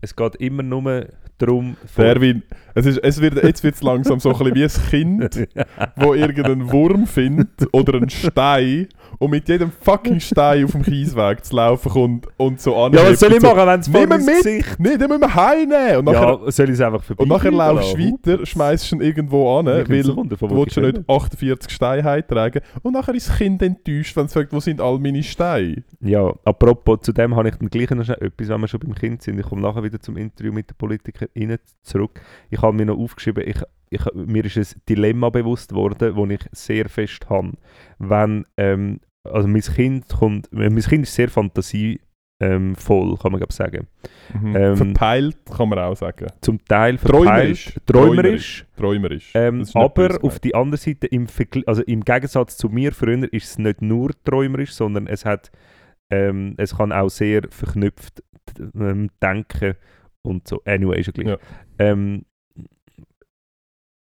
es geht immer nur darum... Der Erwin, es ist, es wird, jetzt wird es langsam so ein wie ein Kind, wo irgendeinen Wurm findet oder einen Stein und mit jedem fucking Stein auf dem Kiesweg zu laufen kommt und so an. ja, was soll ich machen, wenn es vor ihn mein mit! Gesicht... Nein, den müssen wir heimnehmen. Und nachher, Ja, soll ich es einfach vorbei und nachher laufst du weiter, schmeißt ihn irgendwo an, weil nimmt's du willst ja nicht 48 Steine heimtragen. Und nachher ist das Kind enttäuscht, wenn es fragt, wo sind all meine Steine? Ja, apropos, zu dem habe ich dann gleich noch etwas, wenn wir schon beim Kind sind. Ich komme nachher wieder zum Interview mit den PolitikerInnen zurück. Ich habe mir noch aufgeschrieben, ich, ich, mir ist ein Dilemma bewusst worden, das ich sehr fest habe. Wenn, ähm, also mein Kind kommt, mein Kind ist sehr fantasievoll, ähm, voll, kann man glaube sagen. Ähm, Verpeilt kann man auch sagen. Zum Teil verpeilt, träumerisch. Träumerisch. Ähm, aber auf die andere Seite, im, also im Gegensatz zu mir früher, ist es nicht nur träumerisch, sondern es hat, ähm, es kann auch sehr verknüpft ähm, denken und so. Anyway, ist ja gleich. Ja. Ähm,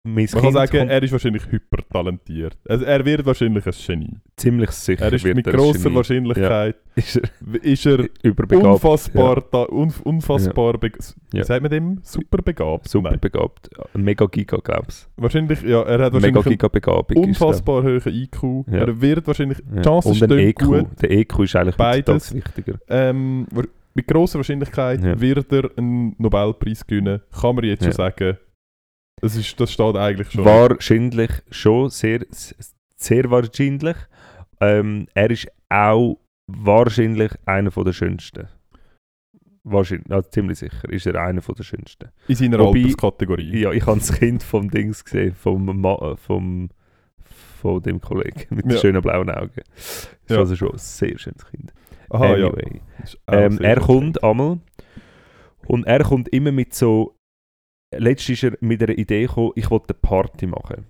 mein Man kann sagen, er ist wahrscheinlich hypertalentiert. Also er wird wahrscheinlich ein Genie. ziemlich sicher. Er ist mit Genie. Wahrscheinlichkeit Ist er ist er überbegabt. unfassbar, ta- unf unfassbar Ja. sagt man dem? Super begabt. Super Nein. begabt. Mega Giga, glaubst Wahrscheinlich, ja, er hat. Mega wahrscheinlich einen Giga Begabung. unfassbar hohen IQ. Ja. Er wird wahrscheinlich, Ja. Chance Und ein EQ. gut. Der EQ ist eigentlich Beides. wichtiger. ähm, mit grosser Wahrscheinlichkeit Ja. wird er einen Nobelpreis gewinnen. Kann man jetzt Ja. schon sagen. Das, ist, das steht eigentlich schon. Wahrscheinlich schon, sehr, sehr wahrscheinlich. Ähm, er ist auch wahrscheinlich einer von der schönsten. Wahrscheinlich, also ziemlich sicher, ist er einer der schönsten. In seiner Wobei- Alterskategorie. Ja, ich habe das Kind vom Dings gesehen, vom, Ma vom von dem Kollegen mit den Ja. schönen blauen Augen. Das ist Ja. also schon ein sehr schönes Kind. Aha, ja. anyway. Auch Ähm, er kommt einmal und er kommt immer mit so. Letztens ist er mit einer Idee gekommen, ich wollte eine Party machen.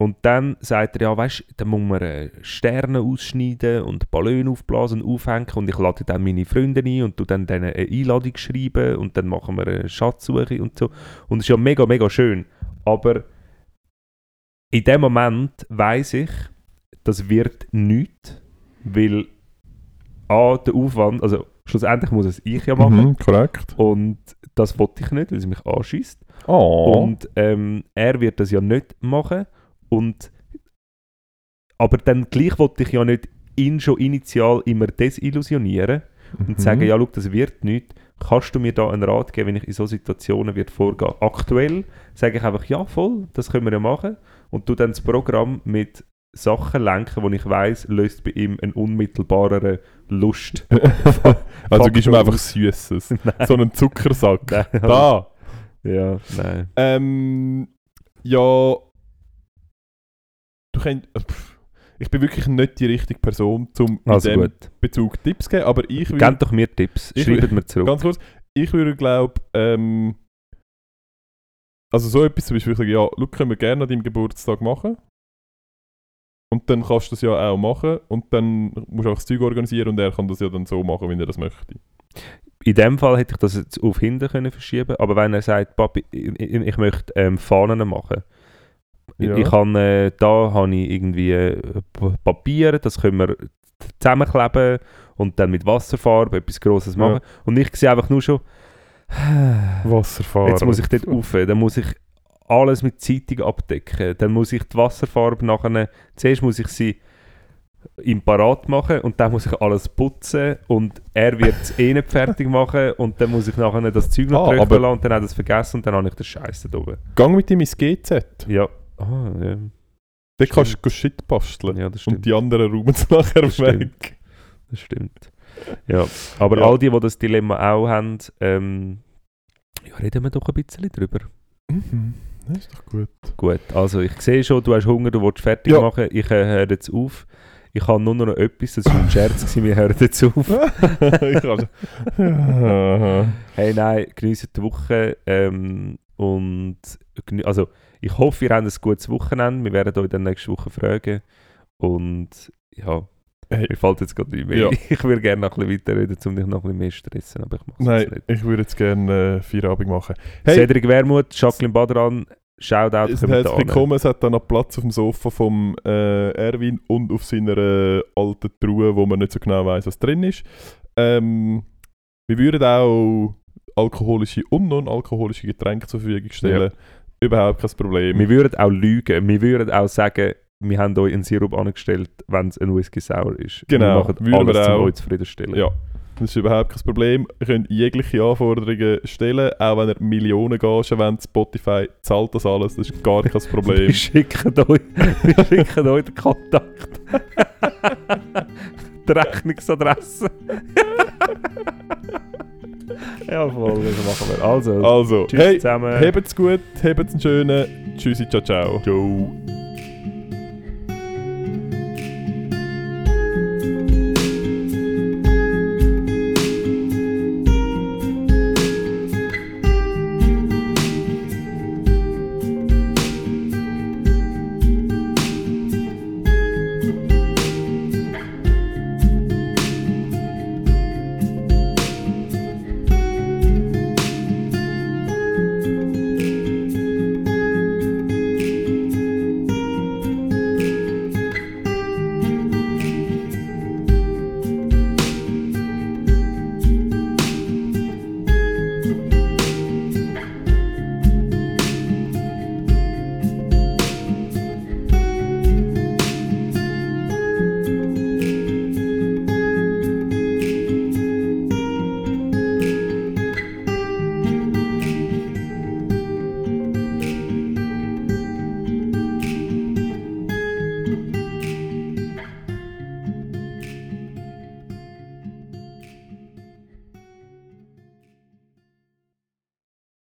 Und dann sagt er, ja, weißt du, dann muss man äh, Sterne ausschneiden und Ballone aufblasen und aufhängen und ich lade dann meine Freunde ein und tu dann denen eine Einladung schreiben und dann machen wir eine Schatzsuche und so. Und es ist ja mega, mega schön. Aber in dem Moment weiß ich, das wird nichts, weil A, der Aufwand, also schlussendlich muss es ich ja machen Mhm, korrekt. und das wollte ich nicht, weil es mich anschießt. Oh. Und ähm, er wird das ja nicht machen. Und, aber dann gleich wollte ich ja nicht ihn schon initial immer desillusionieren und Mhm. sagen, ja, schau, das wird nicht. Kannst du mir da einen Rat geben, wenn ich in so Situationen wird vorgehen? Aktuell sage ich einfach, ja, voll, das können wir ja machen. Und du dann das Programm mit Sachen lenken, wo ich weiß, löst bei ihm einen unmittelbareren Lust. also gibst du mir einfach. Süßes. So einen Zuckersack. Nein, Da. Ja, nein. Ähm, ja. Du könnt, äh, pff, ich bin wirklich nicht die richtige Person, um in Also dem gut. Bezug Tipps zu geben, aber ich würde, Gebt doch mir Tipps. Schreibt mir zurück. ganz kurz, ich würde glaube, ähm, also so etwas zum Beispiel, ich sage, ja, schau, können wir gerne an deinem Geburtstag machen. Und dann kannst du das ja auch machen und dann musst du einfach das Zeug organisieren und er kann das ja dann so machen, wie er das möchte. In dem Fall hätte ich das jetzt auf hinten können verschieben aber wenn er sagt, Papi, ich, ich möchte ähm, Fahnen machen. Ja. Ich kann, äh, da habe ich irgendwie äh, Papier, das können wir zusammenkleben und dann mit Wasserfarbe etwas Grosses Ja. machen. Und ich sehe einfach nur schon, Wasserfahren. jetzt muss ich dort rauf, dann muss ich alles mit Zeitung abdecken, dann muss ich die Wasserfarbe nachher, zuerst muss ich sie ihm parat machen und dann muss ich alles putzen und er wird es eh nicht fertig machen und dann muss ich nachher das Zeug noch Ah, lassen und dann hat er es vergessen und dann habe ich den Scheiß da oben. Gang mit ihm ins GZ. Ja, ah, ja, Dort kannst du Shit basteln. ja, das Und stimmt. die anderen räumen es nachher Das stimmt. weg. Das stimmt. Ja, aber Ja. all die, die das Dilemma auch haben, ähm, Ja, reden wir doch ein bisschen drüber. Mhm. Das ist doch gut. Gut, also ich sehe schon, du hast Hunger, du willst fertig Ja. machen. Ich äh, höre jetzt auf. Ich habe nur noch etwas, das war ein Scherz, gewesen, wir hören jetzt auf. Hey, nein, genießt die Woche ähm, und also ich hoffe, ihr habt ein gutes Wochenende. Wir werden euch dann nächste Woche fragen und ja, Hey. mir fällt jetzt gerade nicht mehr. Ja. Ich würde gerne noch ein bisschen weiterreden, um dich noch ein bisschen mehr zu stressen, aber ich mache es Nein, jetzt nicht. ich würde jetzt gerne äh, Feierabend machen. Hey, Cedric Wermuth, Jacqueline Badran, Shoutout, es an. willkommen. Es hat dann noch Platz auf dem Sofa vom äh, Erwin und auf seiner äh, alten Truhe, wo man nicht so genau weiß, was drin ist. Ähm, wir würden auch alkoholische und non-alkoholische Getränke zur Verfügung stellen. Überhaupt kein Problem. Wir würden auch lügen. Wir würden auch sagen, wir haben euch einen Sirup angestellt, wenn es ein Whisky Sour ist. Genau, Wir machen alles, wir um euch zufriedenstellen. Ja, das ist überhaupt kein Problem. Ihr könnt jegliche Anforderungen stellen, auch wenn ihr Millionen Gagen wollt. Spotify zahlt das alles, das ist gar kein Wir Problem. schicken euch, wir schicken euch den Kontakt. Die Rechnungsadresse. ja, voll, das machen wir. Also, Also, tschüss hey, zusammen. habt's gut, habt's einen schönen. Tschüssi, ciao, ciao. Ciao.